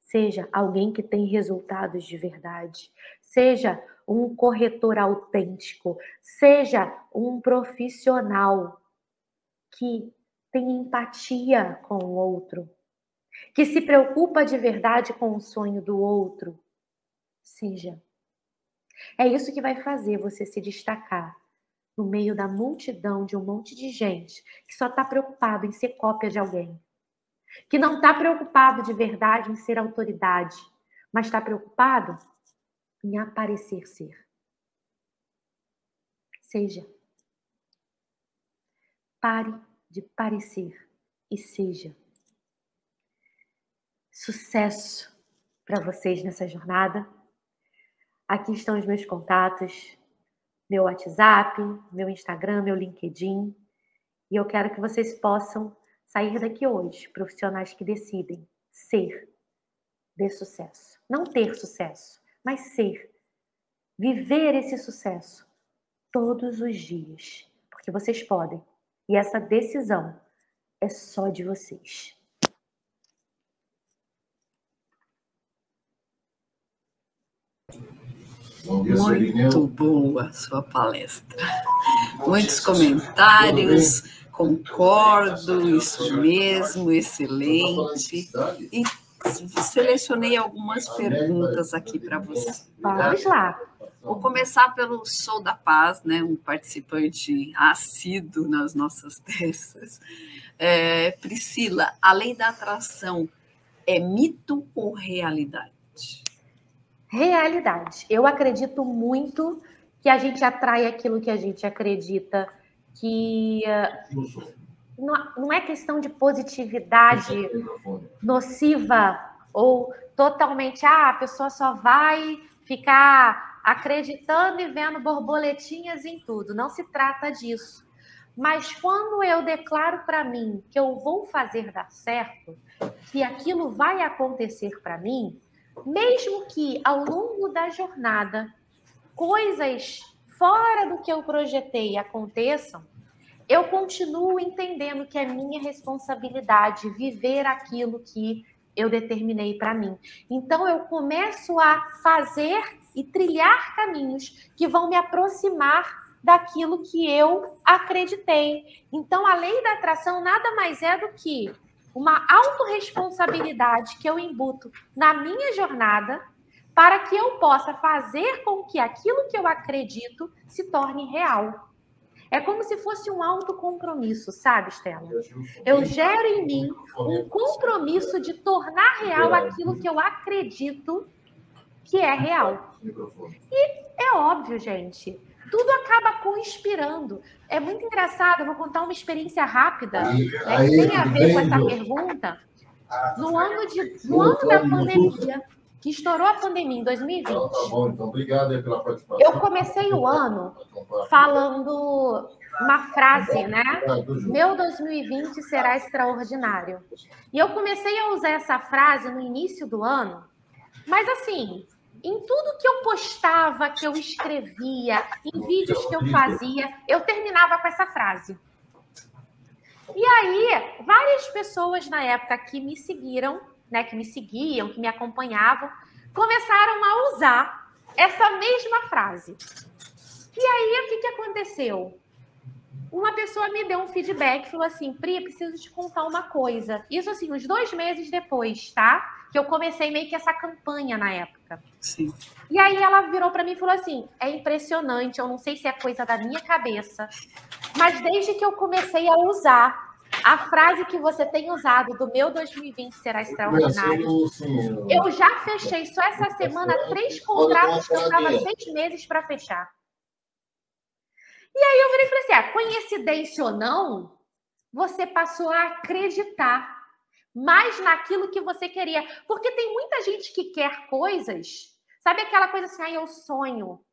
Seja alguém que tem resultados de verdade. Seja um corretor autêntico. Seja um profissional que tem empatia com o outro, que se preocupa de verdade com o sonho do outro. Seja é isso que vai fazer você se destacar no meio da multidão de um monte de gente que só está preocupado em ser cópia de alguém, que não está preocupado de verdade em ser autoridade, mas está preocupado em aparecer ser. Seja. Pare de parecer e seja. Sucesso para vocês nessa jornada. Aqui estão os meus contatos, meu WhatsApp, meu Instagram, meu LinkedIn. E eu quero que vocês possam sair daqui hoje, profissionais que decidem ser de sucesso. Não ter sucesso, mas ser. Viver esse sucesso todos os dias. Porque vocês podem. E essa decisão é só de vocês. Muito boa a sua palestra. Muitos comentários, concordo, isso mesmo, excelente. E selecionei algumas perguntas aqui para você. Tá? Vamos lá. Vou começar pelo Sou da Paz, né, um participante assíduo nas nossas terças. É, Priscila, a lei da atração é mito ou realidade? Realidade. Eu acredito muito que a gente atrai aquilo que a gente acredita, que uh, não é questão de positividade nociva ou totalmente, ah, a pessoa só vai ficar acreditando e vendo borboletinhas em tudo. Não se trata disso. Mas quando eu declaro para mim que eu vou fazer dar certo, que aquilo vai acontecer para mim, mesmo que ao longo da jornada coisas fora do que eu projetei aconteçam, eu continuo entendendo que é minha responsabilidade viver aquilo que eu determinei para mim. Então eu começo a fazer e trilhar caminhos que vão me aproximar daquilo que eu acreditei. Então a lei da atração nada mais é do que uma autorresponsabilidade que eu embuto na minha jornada para que eu possa fazer com que aquilo que eu acredito se torne real. É como se fosse um autocompromisso, sabe, Stella? Eu gero em mim um compromisso de tornar real aquilo que eu acredito que é real. E é óbvio, gente, tudo acaba conspirando. É muito engraçado, eu vou contar uma experiência rápida aí, né, que tem a ver com essa pergunta. No ano, de, no ano da pandemia, que estourou a pandemia em 2020. Então, tá bom, então obrigado pela participação. Eu comecei o ano falando uma frase, né? Meu 2020 será extraordinário. E eu comecei a usar essa frase no início do ano, mas assim, em tudo que eu postava, que eu escrevia, em vídeos que eu fazia, eu terminava com essa frase. E aí, várias pessoas na época que me seguiram, né, que me seguiam, que me acompanhavam, começaram a usar essa mesma frase. E aí, o que, que aconteceu? Uma pessoa me deu um feedback, falou assim, Pri, preciso te contar uma coisa. Isso, assim, uns dois meses depois, tá? que eu comecei meio que essa campanha na época. Sim. E aí ela virou para mim e falou assim: é impressionante, eu não sei se é coisa da minha cabeça, mas desde que eu comecei a usar a frase que você tem usado do meu 2020 será extraordinário. Eu já fechei só essa semana três contratos que eu estava seis meses para fechar. E aí eu virei e falei assim: ah, coincidência ou não, você passou a acreditar mais naquilo que você queria. Porque tem muita gente que quer coisas, sabe aquela coisa assim, ah, eu sonho.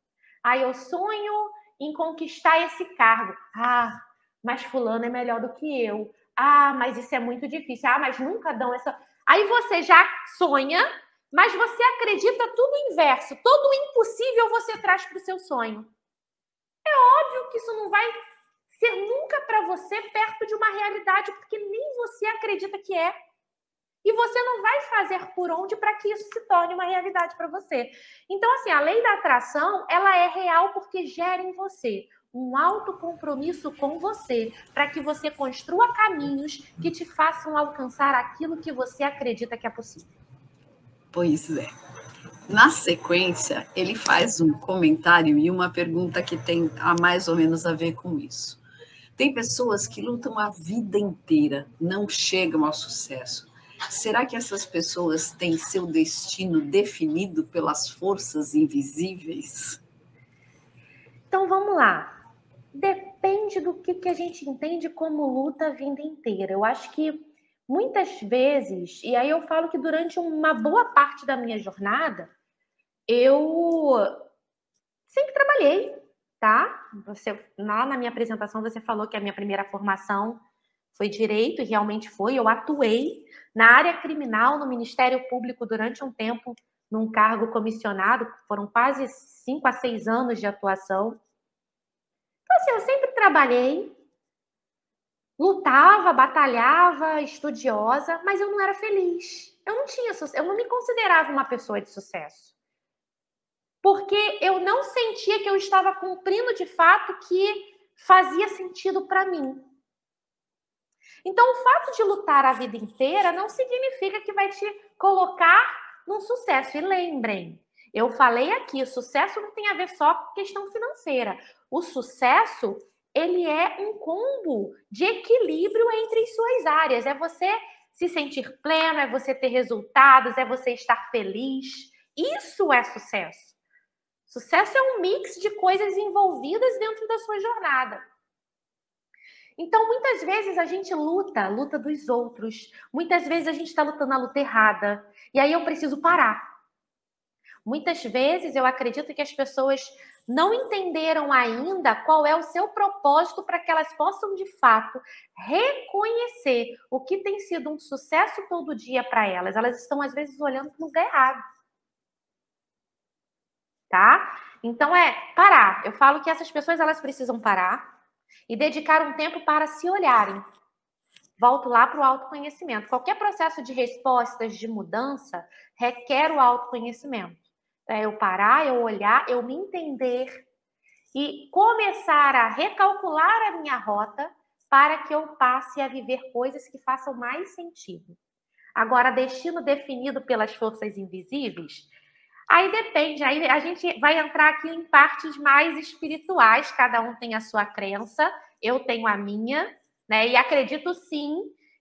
Ah, eu sonho em conquistar esse cargo. Ah, mas fulano é melhor do que eu. Ah, mas isso é muito difícil. Ah, mas nunca dão essa. Aí você já sonha, mas você acredita tudo inverso. Todo o impossível você traz para o seu sonho. É óbvio que isso não vai ser nunca para você perto de uma realidade, porque nem você acredita que é. E você não vai fazer por onde para que isso se torne uma realidade para você. Então, assim, a lei da atração, ela é real porque gera em você um alto compromisso com você, para que você construa caminhos que te façam alcançar aquilo que você acredita que é possível. Pois é. Na sequência, ele faz um comentário e uma pergunta que tem a mais ou menos a ver com isso. Tem pessoas que lutam a vida inteira, não chegam ao sucesso Será que essas pessoas têm seu destino definido pelas forças invisíveis? Então vamos lá. Depende do que, que a gente entende como luta a vida inteira. Eu acho que muitas vezes, e aí eu falo que durante uma boa parte da minha jornada, eu sempre trabalhei, tá? Você lá na minha apresentação você falou que a minha primeira formação foi direito e realmente foi. Eu atuei na área criminal no Ministério Público durante um tempo, num cargo comissionado, foram quase cinco a seis anos de atuação. Então, assim, eu sempre trabalhei, lutava, batalhava, estudiosa, mas eu não era feliz. Eu não tinha, eu não me considerava uma pessoa de sucesso. Porque eu não sentia que eu estava cumprindo de fato que fazia sentido para mim. Então, o fato de lutar a vida inteira não significa que vai te colocar num sucesso. E lembrem, eu falei aqui, sucesso não tem a ver só com questão financeira. O sucesso, ele é um combo de equilíbrio entre suas áreas. É você se sentir pleno, é você ter resultados, é você estar feliz. Isso é sucesso. Sucesso é um mix de coisas envolvidas dentro da sua jornada. Então, muitas vezes a gente luta, luta dos outros. Muitas vezes a gente está lutando a luta errada. E aí eu preciso parar. Muitas vezes eu acredito que as pessoas não entenderam ainda qual é o seu propósito para que elas possam de fato reconhecer o que tem sido um sucesso todo dia para elas. Elas estão às vezes olhando para o lugar errado. Tá? Então é parar. Eu falo que essas pessoas elas precisam parar e dedicar um tempo para se olharem. Volto lá para o autoconhecimento. Qualquer processo de respostas, de mudança, requer o autoconhecimento. É eu parar, eu olhar, eu me entender e começar a recalcular a minha rota para que eu passe a viver coisas que façam mais sentido. Agora, destino definido pelas forças invisíveis, aí depende, aí a gente vai entrar aqui em partes mais espirituais, cada um tem a sua crença, eu tenho a minha, né? E acredito sim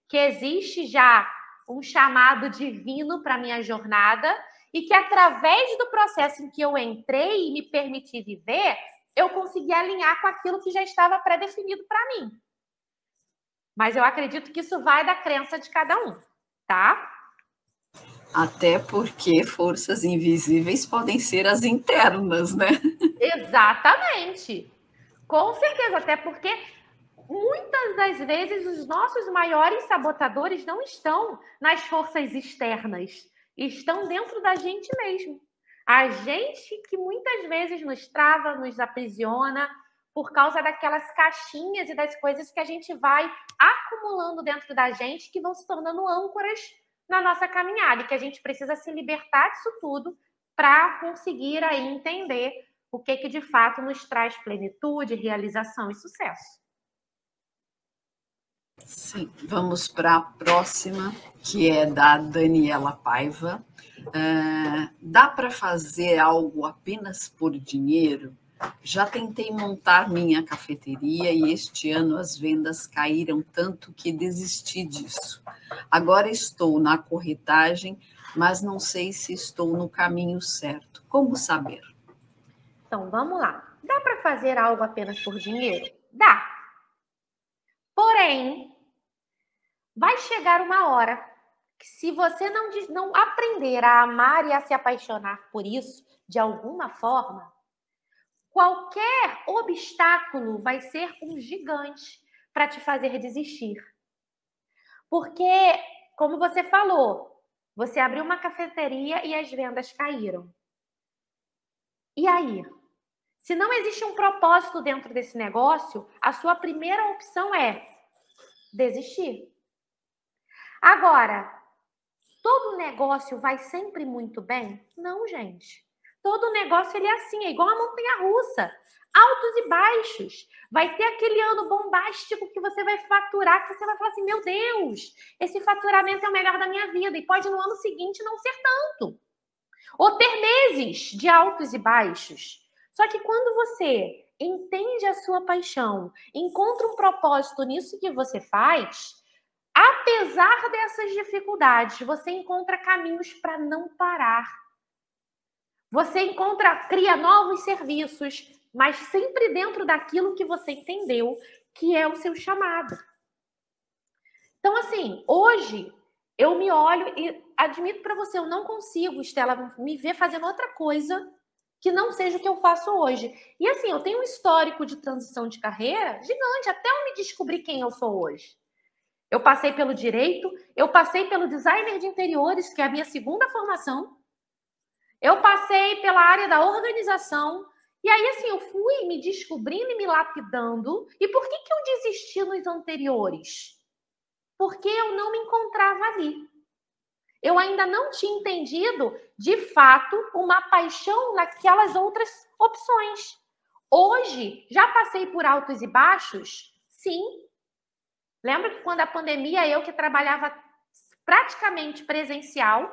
que existe já um chamado divino para minha jornada e que através do processo em que eu entrei e me permiti viver, eu consegui alinhar com aquilo que já estava pré-definido para mim. Mas eu acredito que isso vai da crença de cada um, tá? Até porque forças invisíveis podem ser as internas, né? Exatamente. Com certeza, até porque muitas das vezes os nossos maiores sabotadores não estão nas forças externas, estão dentro da gente mesmo. A gente que muitas vezes nos trava, nos aprisiona por causa daquelas caixinhas e das coisas que a gente vai acumulando dentro da gente que vão se tornando âncoras na nossa caminhada e que a gente precisa se libertar disso tudo para conseguir aí entender o que que de fato nos traz plenitude, realização e sucesso. Sim, vamos para a próxima, que é da Daniela Paiva. Uh, dá para fazer algo apenas por dinheiro? Já tentei montar minha cafeteria e este ano as vendas caíram tanto que desisti disso. Agora estou na corretagem, mas não sei se estou no caminho certo. Como saber? Então, vamos lá. Dá para fazer algo apenas por dinheiro? Dá. Porém, vai chegar uma hora que se você não, não aprender a amar e a se apaixonar por isso, de alguma forma, qualquer obstáculo vai ser um gigante para te fazer desistir. Porque, como você falou, você abriu uma cafeteria e as vendas caíram. E aí? Se não existe um propósito dentro desse negócio, a sua primeira opção é desistir. Agora, todo negócio vai sempre muito bem? Não, gente. Todo negócio ele é assim, é igual a montanha russa, altos e baixos. Vai ter aquele ano bombástico que você vai faturar, que você vai falar assim: meu Deus, esse faturamento é o melhor da minha vida, e pode no ano seguinte não ser tanto. Ou ter meses de altos e baixos. Só que quando você entende a sua paixão, encontra um propósito nisso que você faz, apesar dessas dificuldades, você encontra caminhos para não parar. Você encontra, cria novos serviços, mas sempre dentro daquilo que você entendeu que é o seu chamado. Então, assim, hoje eu me olho e admito para você, eu não consigo, Estela, me ver fazendo outra coisa que não seja o que eu faço hoje. E assim, eu tenho um histórico de transição de carreira gigante, até eu me descobrir quem eu sou hoje. Eu passei pelo direito, eu passei pelo designer de interiores, que é a minha segunda formação. Eu passei pela área da organização. E aí, assim, eu fui me descobrindo e me lapidando. E por que, que eu desisti nos anteriores? Porque eu não me encontrava ali. Eu ainda não tinha entendido, de fato, uma paixão naquelas outras opções. Hoje, já passei por altos e baixos? Sim, Lembra que quando a pandemia, eu que trabalhava praticamente presencial,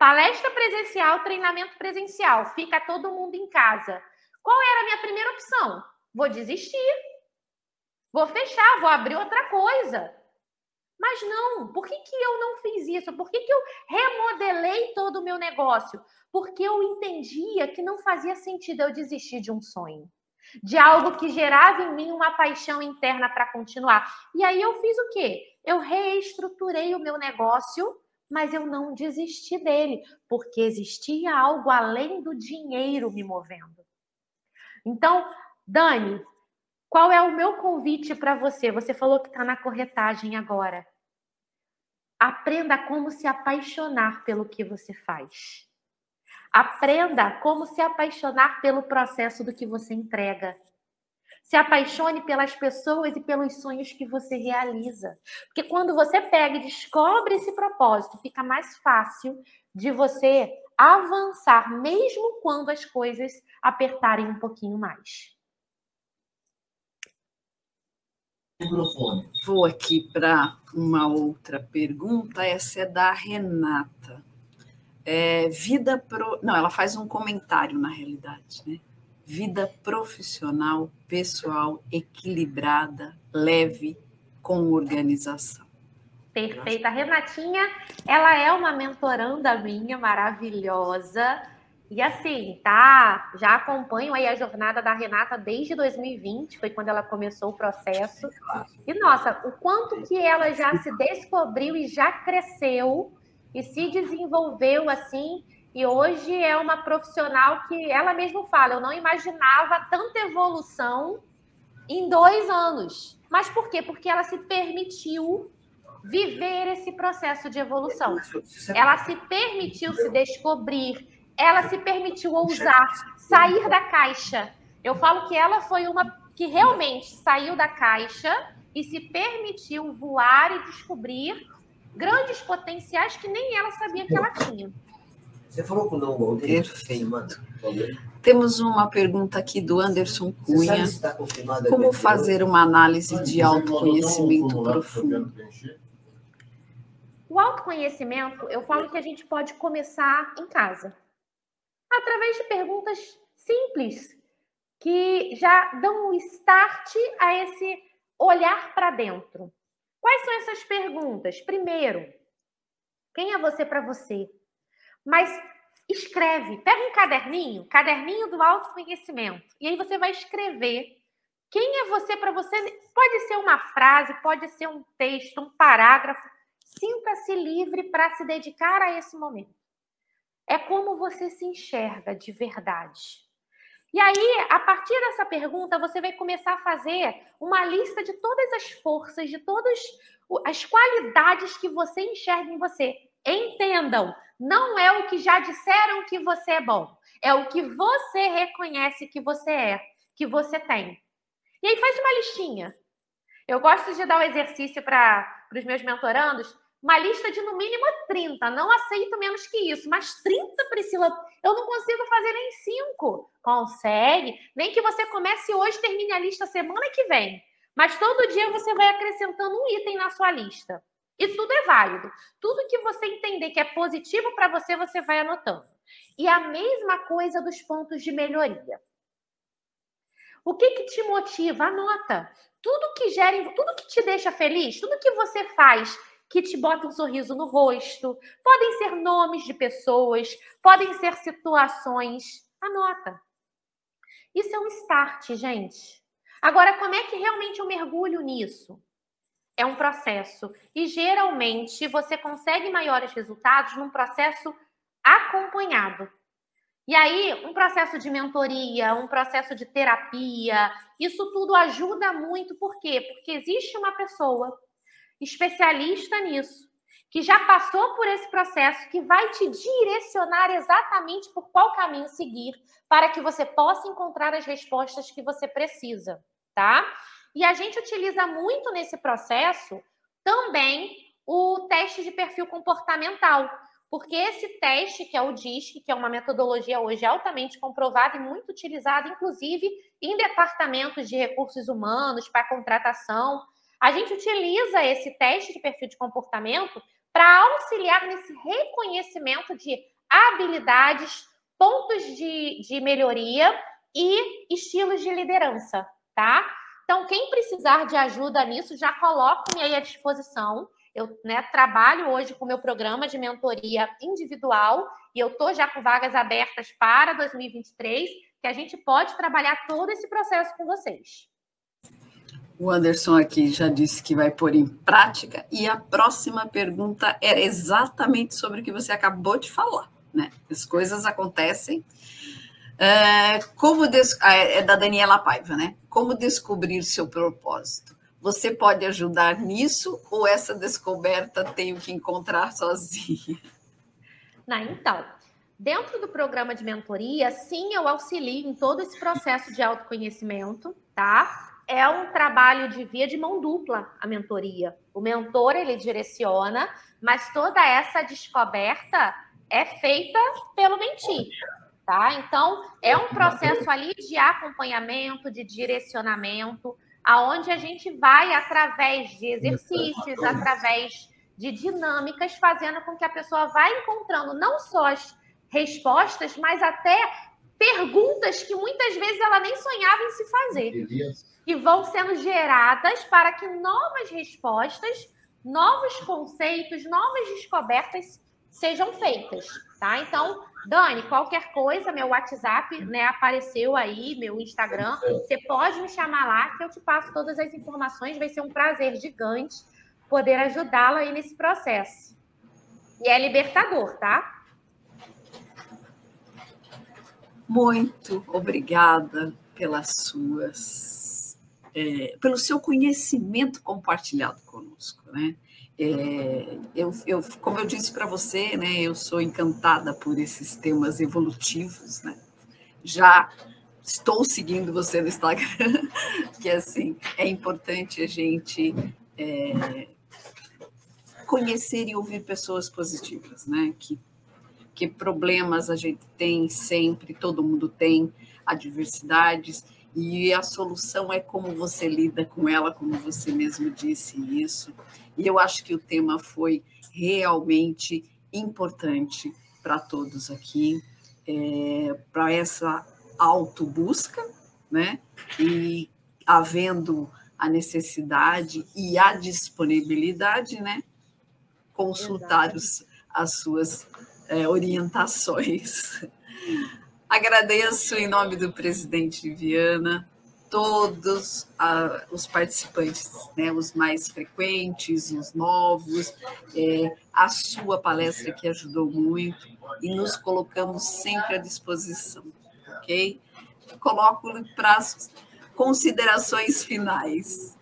palestra presencial, treinamento presencial, fica todo mundo em casa. Qual era a minha primeira opção? Vou desistir. Vou fechar, vou abrir outra coisa. Mas não, por que, que eu não fiz isso? Por que, que eu remodelei todo o meu negócio? Porque eu entendia que não fazia sentido eu desistir de um sonho de algo que gerava em mim uma paixão interna para continuar. E aí eu fiz o quê? Eu reestruturei o meu negócio mas eu não desisti dele, porque existia algo além do dinheiro me movendo. Então, Dani, qual é o meu convite para você? Você falou que está na corretagem agora. Aprenda como se apaixonar pelo que você faz. Aprenda como se apaixonar pelo processo do que você entrega. Se apaixone pelas pessoas e pelos sonhos que você realiza. Porque quando você pega e descobre esse propósito, fica mais fácil de você avançar, mesmo quando as coisas apertarem um pouquinho mais. Vou aqui para uma outra pergunta. Essa é da Renata. É, vida pro. Não, ela faz um comentário na realidade, né? Vida profissional, pessoal, equilibrada, leve, com organização. Perfeita. A Renatinha, ela é uma mentoranda minha maravilhosa. E assim, tá? Já acompanho aí a jornada da Renata desde 2020, foi quando ela começou o processo. E nossa, o quanto que ela já se descobriu e já cresceu e se desenvolveu assim. E hoje é uma profissional que ela mesma fala: eu não imaginava tanta evolução em dois anos. Mas por quê? Porque ela se permitiu viver esse processo de evolução. Ela se permitiu se descobrir, ela se permitiu ousar, sair da caixa. Eu falo que ela foi uma que realmente saiu da caixa e se permitiu voar e descobrir grandes potenciais que nem ela sabia que ela tinha. Você falou com o não Walter? Perfeito. Temos uma pergunta aqui do Anderson Cunha. Tá como fazer uma análise de autoconhecimento profundo? O autoconhecimento, eu falo que a gente pode começar em casa, através de perguntas simples, que já dão um start a esse olhar para dentro. Quais são essas perguntas? Primeiro, quem é você para você? Mas escreve, pega um caderninho, caderninho do autoconhecimento, e aí você vai escrever quem é você para você. Pode ser uma frase, pode ser um texto, um parágrafo. Sinta-se livre para se dedicar a esse momento. É como você se enxerga de verdade. E aí, a partir dessa pergunta, você vai começar a fazer uma lista de todas as forças, de todas as qualidades que você enxerga em você. Entendam, não é o que já disseram que você é bom, é o que você reconhece que você é, que você tem. E aí faz uma listinha. Eu gosto de dar o um exercício para os meus mentorandos uma lista de no mínimo 30. Não aceito menos que isso. Mas 30, Priscila, eu não consigo fazer nem 5. Consegue. Nem que você comece hoje termine a lista semana que vem. Mas todo dia você vai acrescentando um item na sua lista. E tudo é válido. Tudo que você entender que é positivo para você, você vai anotando. E a mesma coisa dos pontos de melhoria. O que, que te motiva? Anota. Tudo que gera, tudo que te deixa feliz, tudo que você faz que te bota um sorriso no rosto. Podem ser nomes de pessoas, podem ser situações. Anota. Isso é um start, gente. Agora, como é que realmente eu mergulho nisso? É um processo. E geralmente você consegue maiores resultados num processo acompanhado. E aí, um processo de mentoria, um processo de terapia, isso tudo ajuda muito. Por quê? Porque existe uma pessoa especialista nisso, que já passou por esse processo, que vai te direcionar exatamente por qual caminho seguir para que você possa encontrar as respostas que você precisa, tá? E a gente utiliza muito nesse processo também o teste de perfil comportamental, porque esse teste, que é o DISC, que é uma metodologia hoje altamente comprovada e muito utilizada, inclusive em departamentos de recursos humanos, para contratação, a gente utiliza esse teste de perfil de comportamento para auxiliar nesse reconhecimento de habilidades, pontos de, de melhoria e estilos de liderança, tá? Então, quem precisar de ajuda nisso, já coloque-me aí à disposição. Eu né, trabalho hoje com o meu programa de mentoria individual e eu estou já com vagas abertas para 2023, que a gente pode trabalhar todo esse processo com vocês. O Anderson aqui já disse que vai pôr em prática, e a próxima pergunta era exatamente sobre o que você acabou de falar, né? As coisas acontecem. É, como des... Ah, é, é da Daniela Paiva, né? Como descobrir seu propósito? Você pode ajudar nisso ou essa descoberta tenho que encontrar sozinha? Não, então, dentro do programa de mentoria, sim, eu auxilio em todo esse processo de autoconhecimento, tá? é um trabalho de via de mão dupla a mentoria. O mentor ele direciona, mas toda essa descoberta é feita pelo mentir, tá? Então é um processo ali de acompanhamento, de direcionamento, aonde a gente vai através de exercícios, através de dinâmicas, fazendo com que a pessoa vá encontrando não só as respostas, mas até perguntas que muitas vezes ela nem sonhava em se fazer que vão sendo geradas para que novas respostas, novos conceitos, novas descobertas sejam feitas, tá? Então, Dani, qualquer coisa, meu WhatsApp, né, apareceu aí, meu Instagram, você pode me chamar lá que eu te passo todas as informações, vai ser um prazer gigante poder ajudá-la aí nesse processo. E é libertador, tá? Muito obrigada pelas suas é, pelo seu conhecimento compartilhado conosco, né? É, eu, eu, como eu disse para você, né, eu sou encantada por esses temas evolutivos, né? Já estou seguindo você no Instagram, que assim é importante a gente é, conhecer e ouvir pessoas positivas, né? Que que problemas a gente tem sempre, todo mundo tem, adversidades e a solução é como você lida com ela, como você mesmo disse isso. E eu acho que o tema foi realmente importante para todos aqui, é, para essa autobusca, né? E havendo a necessidade e a disponibilidade, né? Consultar os, as suas é, orientações. Agradeço em nome do presidente Viana todos ah, os participantes, né, os mais frequentes, os novos, é, a sua palestra que ajudou muito e nos colocamos sempre à disposição, ok? Coloco para as considerações finais.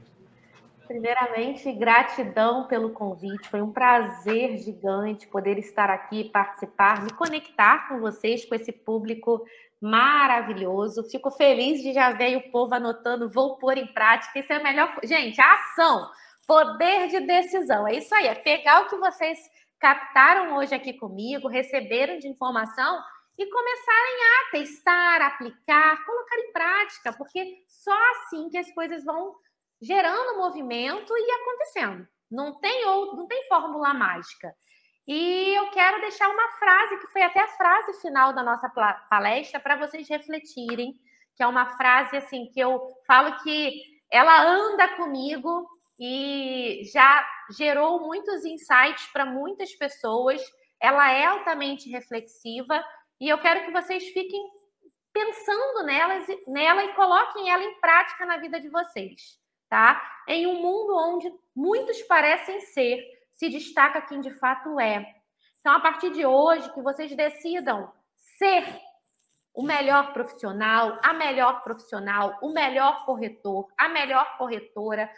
Primeiramente, gratidão pelo convite. Foi um prazer gigante poder estar aqui, participar, me conectar com vocês, com esse público maravilhoso. Fico feliz de já ver o povo anotando, vou pôr em prática. Isso é a melhor. Gente, a ação, poder de decisão. É isso aí, é pegar o que vocês captaram hoje aqui comigo, receberam de informação e começarem a testar, aplicar, colocar em prática, porque só assim que as coisas vão gerando movimento e acontecendo. Não tem outro, não tem fórmula mágica. E eu quero deixar uma frase que foi até a frase final da nossa palestra para vocês refletirem, que é uma frase assim que eu falo que ela anda comigo e já gerou muitos insights para muitas pessoas. Ela é altamente reflexiva e eu quero que vocês fiquem pensando nelas, nela e coloquem ela em prática na vida de vocês tá? Em um mundo onde muitos parecem ser, se destaca quem de fato é. Então, a partir de hoje, que vocês decidam ser o melhor profissional, a melhor profissional, o melhor corretor, a melhor corretora,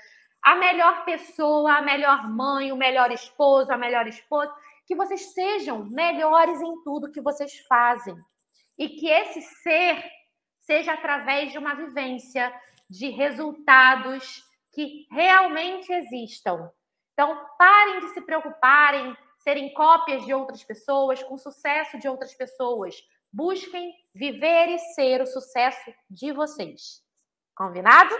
a melhor pessoa, a melhor mãe, o melhor esposo, a melhor esposa, que vocês sejam melhores em tudo que vocês fazem. E que esse ser seja através de uma vivência, de resultados que realmente existam. Então, parem de se preocuparem, serem cópias de outras pessoas, com sucesso de outras pessoas. Busquem viver e ser o sucesso de vocês. Combinado?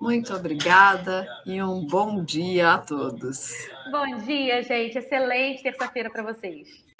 Muito obrigada e um bom dia a todos. Bom dia, gente. Excelente terça-feira para vocês.